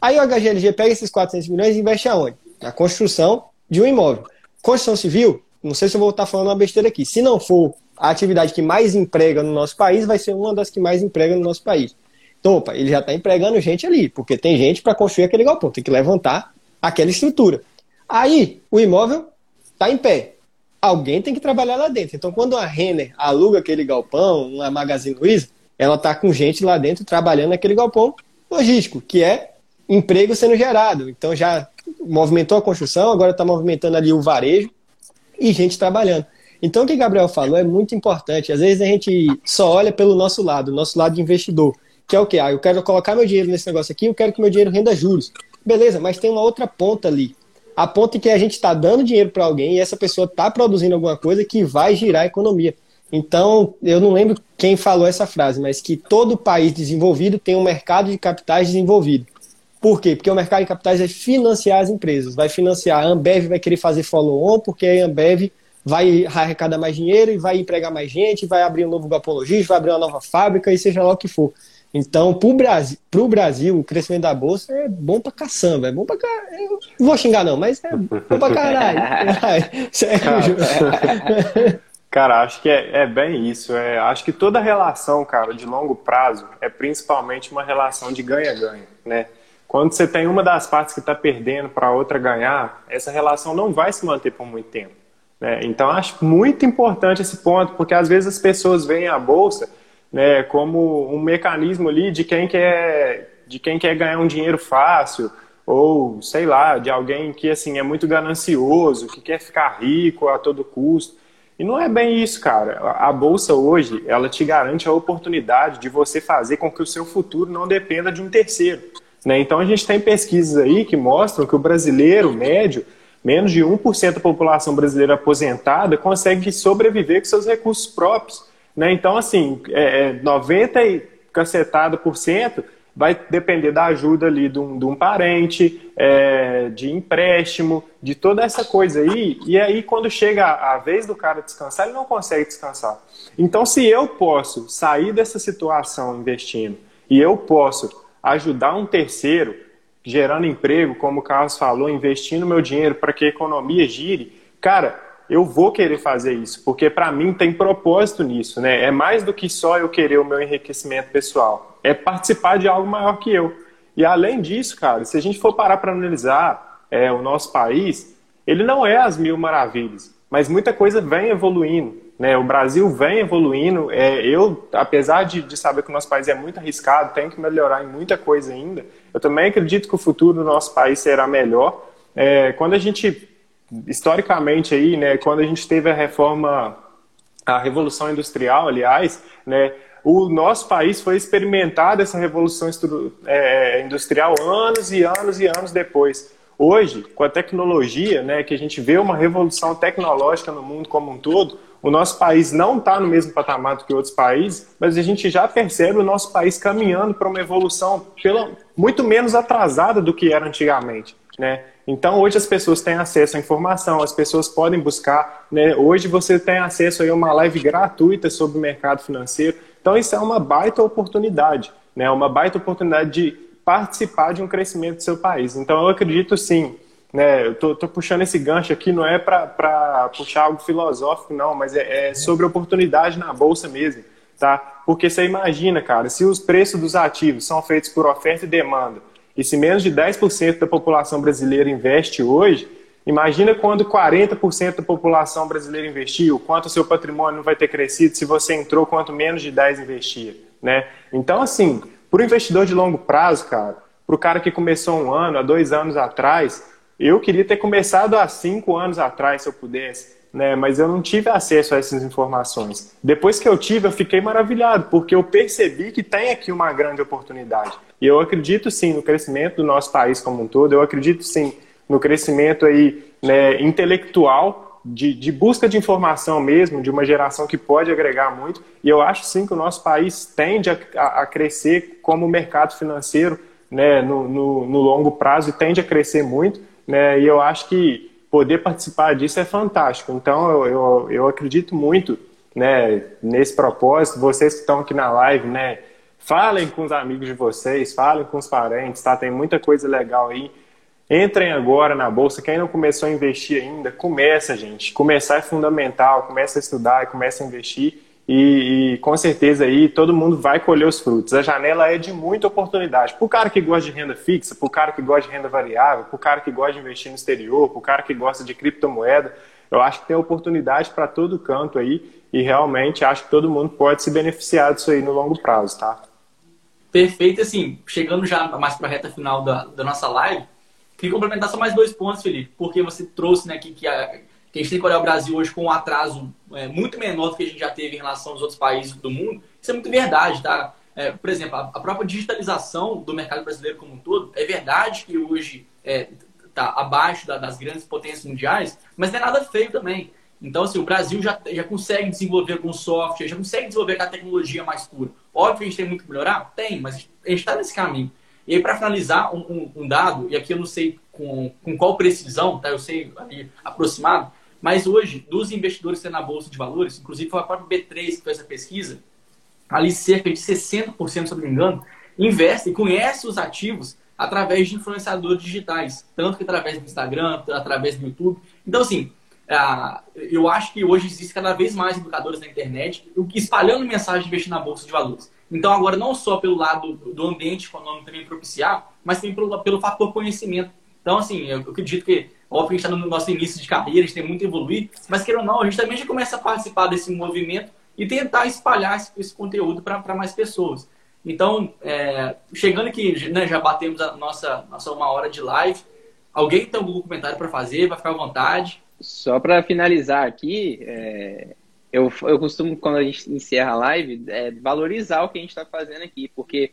Aí o HGLG pega esses 400 milhões e investe aonde? Na construção de um imóvel. Construção civil, não sei se eu vou estar falando uma besteira aqui. Se não for a atividade que mais emprega no nosso país, vai ser uma das que mais emprega no nosso país. Então, opa, ele já está empregando gente ali, porque tem gente para construir aquele galpão, tem que levantar aquela estrutura. Aí, o imóvel está em pé. Alguém tem que trabalhar lá dentro. Então, quando a Renner aluga aquele galpão, uma Magazine Luiza, ela está com gente lá dentro trabalhando naquele galpão logístico, que é emprego sendo gerado. Então, já movimentou a construção, agora está movimentando ali o varejo e gente trabalhando. Então, o que Gabriel falou é muito importante. Às vezes a gente só olha pelo nosso lado, nosso lado de investidor, que é o que? Ah, eu quero colocar meu dinheiro nesse negócio aqui, eu quero que meu dinheiro renda juros. Beleza, mas tem uma outra ponta ali a ponto que a gente está dando dinheiro para alguém e essa pessoa está produzindo alguma coisa que vai girar a economia. Então, eu não lembro quem falou essa frase, mas que todo país desenvolvido tem um mercado de capitais desenvolvido. Por quê? Porque o mercado de capitais vai financiar as empresas, vai financiar. A Ambev vai querer fazer follow-on, porque a Ambev vai arrecadar mais dinheiro e vai empregar mais gente, vai abrir um novo galpão logístico, vai abrir uma nova fábrica e seja lá o que for. Então, para o Brasil, pro Brasil, o crescimento da Bolsa é bom para caçamba, é bom para caralho. Não vou xingar, não, mas é bom para caralho. Cara, cara, acho que é, é bem isso. É, acho que toda relação, cara, de longo prazo é principalmente uma relação de ganha-ganha, né? Quando você tem uma das partes que está perdendo para a outra ganhar, essa relação não vai se manter por muito tempo. Né? Então, acho muito importante esse ponto, porque às vezes as pessoas veem a bolsa né, como um mecanismo ali de quem quer, de quem quer ganhar um dinheiro fácil, ou sei lá, de alguém que assim é muito ganancioso, que quer ficar rico a todo custo. E não é bem isso, cara. A bolsa hoje, ela te garante a oportunidade de você fazer com que o seu futuro não dependa de um terceiro. Né? Então a gente tem pesquisas aí que mostram que o brasileiro médio, menos de 1% da população brasileira aposentada, consegue sobreviver com seus recursos próprios. Né? Então, assim, é, é 90 e cacetada por cento vai depender da ajuda ali de um, de um parente, é, de empréstimo, de toda essa coisa aí. E aí, quando chega a vez do cara descansar, ele não consegue descansar. Então, se eu posso sair dessa situação investindo e eu posso ajudar um terceiro, gerando emprego, como o Carlos falou, investindo meu dinheiro para que a economia gire, cara, eu vou querer fazer isso, porque para mim tem propósito nisso, né? É mais do que só eu querer o meu enriquecimento pessoal, é participar de algo maior que eu. E além disso, cara, se a gente for parar para analisar é, o nosso país, ele não é as mil maravilhas, mas muita coisa vem evoluindo. Né? O Brasil vem evoluindo. É, eu, apesar de, de saber que o nosso país é muito arriscado, tem que melhorar em muita coisa ainda, eu também acredito que o futuro do nosso país será melhor. É, quando a gente historicamente aí, né, quando a gente teve a reforma, a revolução industrial, aliás, né, o nosso país foi experimentar essa revolução é, industrial anos e anos e anos depois. Hoje, com a tecnologia, né, que a gente vê uma revolução tecnológica no mundo como um todo, o nosso país não está no mesmo patamar do que outros países, mas a gente já percebe o nosso país caminhando para uma evolução pela, muito menos atrasada do que era antigamente. Né? Então, hoje as pessoas têm acesso à informação, as pessoas podem buscar. Né? Hoje você tem acesso a uma live gratuita sobre o mercado financeiro. Então, isso é uma baita oportunidade, né? uma baita oportunidade de participar de um crescimento do seu país. Então, eu acredito sim. Né, eu tô, tô puxando esse gancho aqui, não é para puxar algo filosófico, não, mas é, é sobre oportunidade na bolsa mesmo. Tá? Porque você imagina, cara, se os preços dos ativos são feitos por oferta e demanda, e se menos de 10% da população brasileira investe hoje, imagina quando 40% da população brasileira investiu, quanto o seu patrimônio não vai ter crescido se você entrou quanto menos de 10 investia, né? Então, assim, para o investidor de longo prazo, cara, para o cara que começou um ano, há dois anos atrás, eu queria ter começado há cinco anos atrás, se eu pudesse né? Mas eu não tive acesso a essas informações. Depois que eu tive, eu fiquei maravilhado, porque eu percebi que tem aqui uma grande oportunidade. E eu acredito sim no crescimento do nosso país como um todo, eu acredito sim no crescimento aí, né, intelectual, de, de busca de informação mesmo, de uma geração que pode agregar muito. E eu acho sim que o nosso país tende a, a, crescer como mercado financeiro né, no, no, no longo prazo e tende a crescer muito. Né, e eu acho que poder participar disso é fantástico. Então, eu, eu, eu acredito muito né, nesse propósito. Vocês que estão aqui na live, né, falem com os amigos de vocês, falem com os parentes, tá? Tem muita coisa legal aí. Entrem agora na bolsa. Quem não começou a investir ainda, começa, gente. Começar é fundamental. Começa a estudar, começa a investir. E, e, com certeza aí todo mundo vai colher os frutos. A janela é de muita oportunidade. Para o cara que gosta de renda fixa, para o cara que gosta de renda variável, para o cara que gosta de investir no exterior, para o cara que gosta de criptomoeda, eu acho que tem oportunidade para todo canto aí e realmente acho que todo mundo pode se beneficiar disso aí no longo prazo, tá? Perfeito, assim, chegando já mais para a reta final da, da nossa live, queria complementar só mais dois pontos, Felipe, porque você trouxe né, aqui que a, que a gente tem que olhar o Brasil hoje com um atraso é, muito menor do que a gente já teve em relação aos outros países do mundo. Isso é muito verdade, tá? É, por exemplo, a, a, própria digitalização do mercado brasileiro como um todo, é verdade que hoje está é, tá abaixo da, das grandes potências mundiais, mas não é nada feio também. Então, assim, o Brasil já, já consegue desenvolver algum software, já consegue desenvolver a tecnologia mais pura. Óbvio que a gente tem muito que melhorar? Tem, mas a gente está nesse caminho. E aí, para finalizar, um, um, um, dado, e aqui eu não sei com, com qual precisão, tá? eu sei ali aproximado, mas hoje, dos investidores que estão na Bolsa de Valores, inclusive foi a própria B3 que fez essa pesquisa, ali cerca de 60%, se não me engano, investem, conhecem os ativos através de influenciadores digitais, tanto que através do Instagram, através do YouTube. Então, assim, eu acho que hoje existe cada vez mais educadores na internet espalhando mensagem de investir na Bolsa de Valores. Então, agora, não só pelo lado do ambiente econômico também propiciar, mas também pelo, pelo fator conhecimento. Então, assim, eu acredito que Óbvio que a gente está no nosso início de carreira, a gente tem muito a evoluir, mas queira ou não, a gente também já começa a participar desse movimento e tentar espalhar esse, esse conteúdo para mais pessoas. Então, é, chegando aqui, né, já batemos a nossa, nossa uma hora de live. Alguém tem algum comentário para fazer? Vai ficar à vontade. Só para finalizar aqui, é, eu, eu costumo, quando a gente encerra a live, é, valorizar o que a gente está fazendo aqui, porque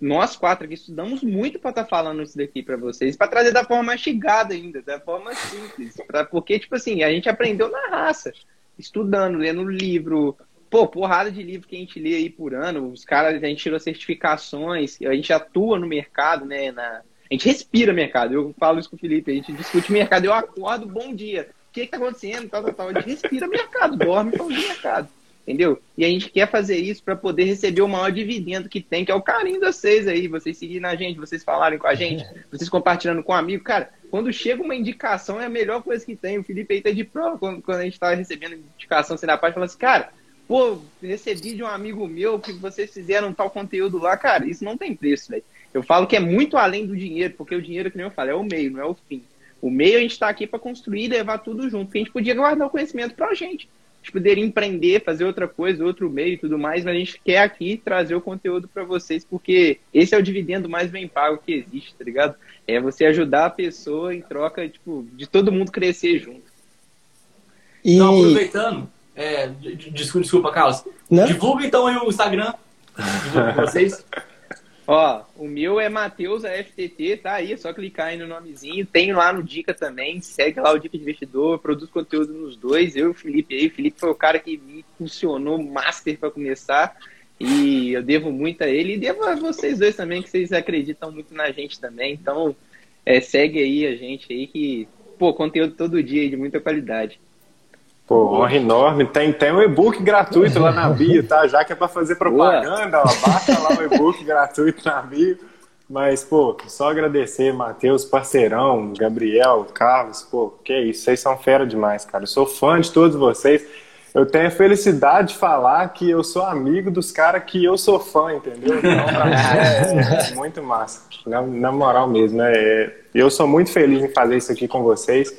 nós quatro aqui estudamos muito para estar tá falando isso daqui para vocês, para trazer da forma mastigada ainda, da forma simples, pra, porque, tipo assim, a gente aprendeu na raça, estudando, lendo livro, pô, porrada de livro que a gente lê aí por ano, os caras, a gente tirou certificações, a gente atua no mercado, né, na, a gente respira mercado, eu falo isso com o Felipe, a gente discute mercado, eu acordo, bom dia, o que está acontecendo, tal, tal, tal, a gente respira mercado, dorme com o mercado entendeu? E a gente quer fazer isso para poder receber o maior dividendo que tem, que é o carinho de vocês aí, vocês seguindo a gente, vocês falarem com a gente, vocês compartilhando com um amigo. Cara, quando chega uma indicação é a melhor coisa que tem. O Felipe aí tá de prova quando, quando a gente tá recebendo indicação assim na parte, fala assim, cara, pô, recebi de um amigo meu que vocês fizeram tal conteúdo lá, cara, isso não tem preço, velho. Eu falo que é muito além do dinheiro, porque o dinheiro, que nem eu falo, é o meio, não é o fim. O meio a gente está aqui para construir e levar tudo junto, porque a gente podia guardar o conhecimento para a gente gente poderia empreender, fazer outra coisa, outro meio e tudo mais, mas a gente quer aqui trazer o conteúdo para vocês, porque esse é o dividendo mais bem pago que existe, tá ligado? É você ajudar a pessoa em troca, tipo, de todo mundo crescer junto. E... Então, aproveitando, é, desculpa, desculpa, Carlos. Não? Divulga então aí o Instagram. Divulga vocês. Ó, o meu é Matheus FTT, tá aí, é só clicar aí no nomezinho. Tem lá no Dica também, segue lá o Dica de Investidor, produz conteúdo nos dois. Eu e o Felipe aí. O Felipe foi o cara que me funcionou master para começar. E eu devo muito a ele e devo a vocês dois também, que vocês acreditam muito na gente também. Então, é, segue aí a gente aí que, pô, conteúdo todo dia de muita qualidade. Pô, honra enorme. Tem, tem um e-book gratuito lá na bio, tá? Já que é para fazer propaganda, ó, baixa lá o e-book gratuito na bio. Mas, pô, só agradecer, Matheus, parceirão, Gabriel, Carlos, pô, que isso, vocês são fera demais, cara. Eu sou fã de todos vocês. Eu tenho a felicidade de falar que eu sou amigo dos caras que eu sou fã, entendeu? Então, pra mim é, é muito massa. Na, na moral mesmo, né? É, eu sou muito feliz em fazer isso aqui com vocês.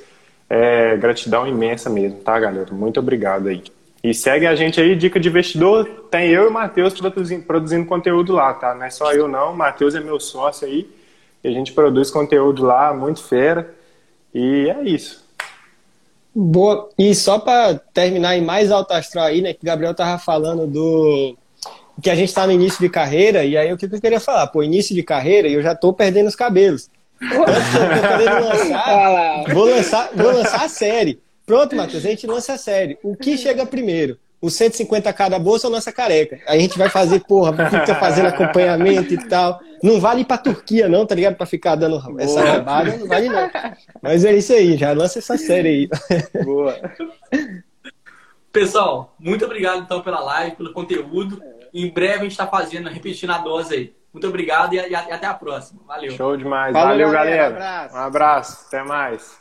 É gratidão imensa mesmo, tá, galera? Muito obrigado aí. E segue a gente aí, Dica de Investidor. Tem eu e o Matheus produzindo, produzindo conteúdo lá, tá? Não é só eu, não. O Matheus é meu sócio aí. E a gente produz conteúdo lá, muito fera. E é isso. Boa. E só para terminar em mais alto astral aí, né? Que o Gabriel tava falando do que a gente está no início de carreira. E aí o que eu queria falar? Pô, início de carreira e eu já tô perdendo os cabelos. Lançar, vou, lançar, vou lançar a série. Pronto, Matheus, a gente lança a série. O que chega primeiro? O 150k da bolsa ou nossa careca? Aí a gente vai fazer, porra, fica fazendo acompanhamento e tal. Não vale ir pra Turquia, não, tá ligado? Pra ficar dando Boa. essa rabada, não vale não. Mas é isso aí, já lança essa série aí. Boa. Pessoal, muito obrigado então pela live, pelo conteúdo. Em breve a gente tá fazendo, repetindo a dose aí. Muito obrigado e, e até a próxima. Valeu. Show demais. Valeu, Valeu galera. galera. Um abraço. Um abraço. Até mais.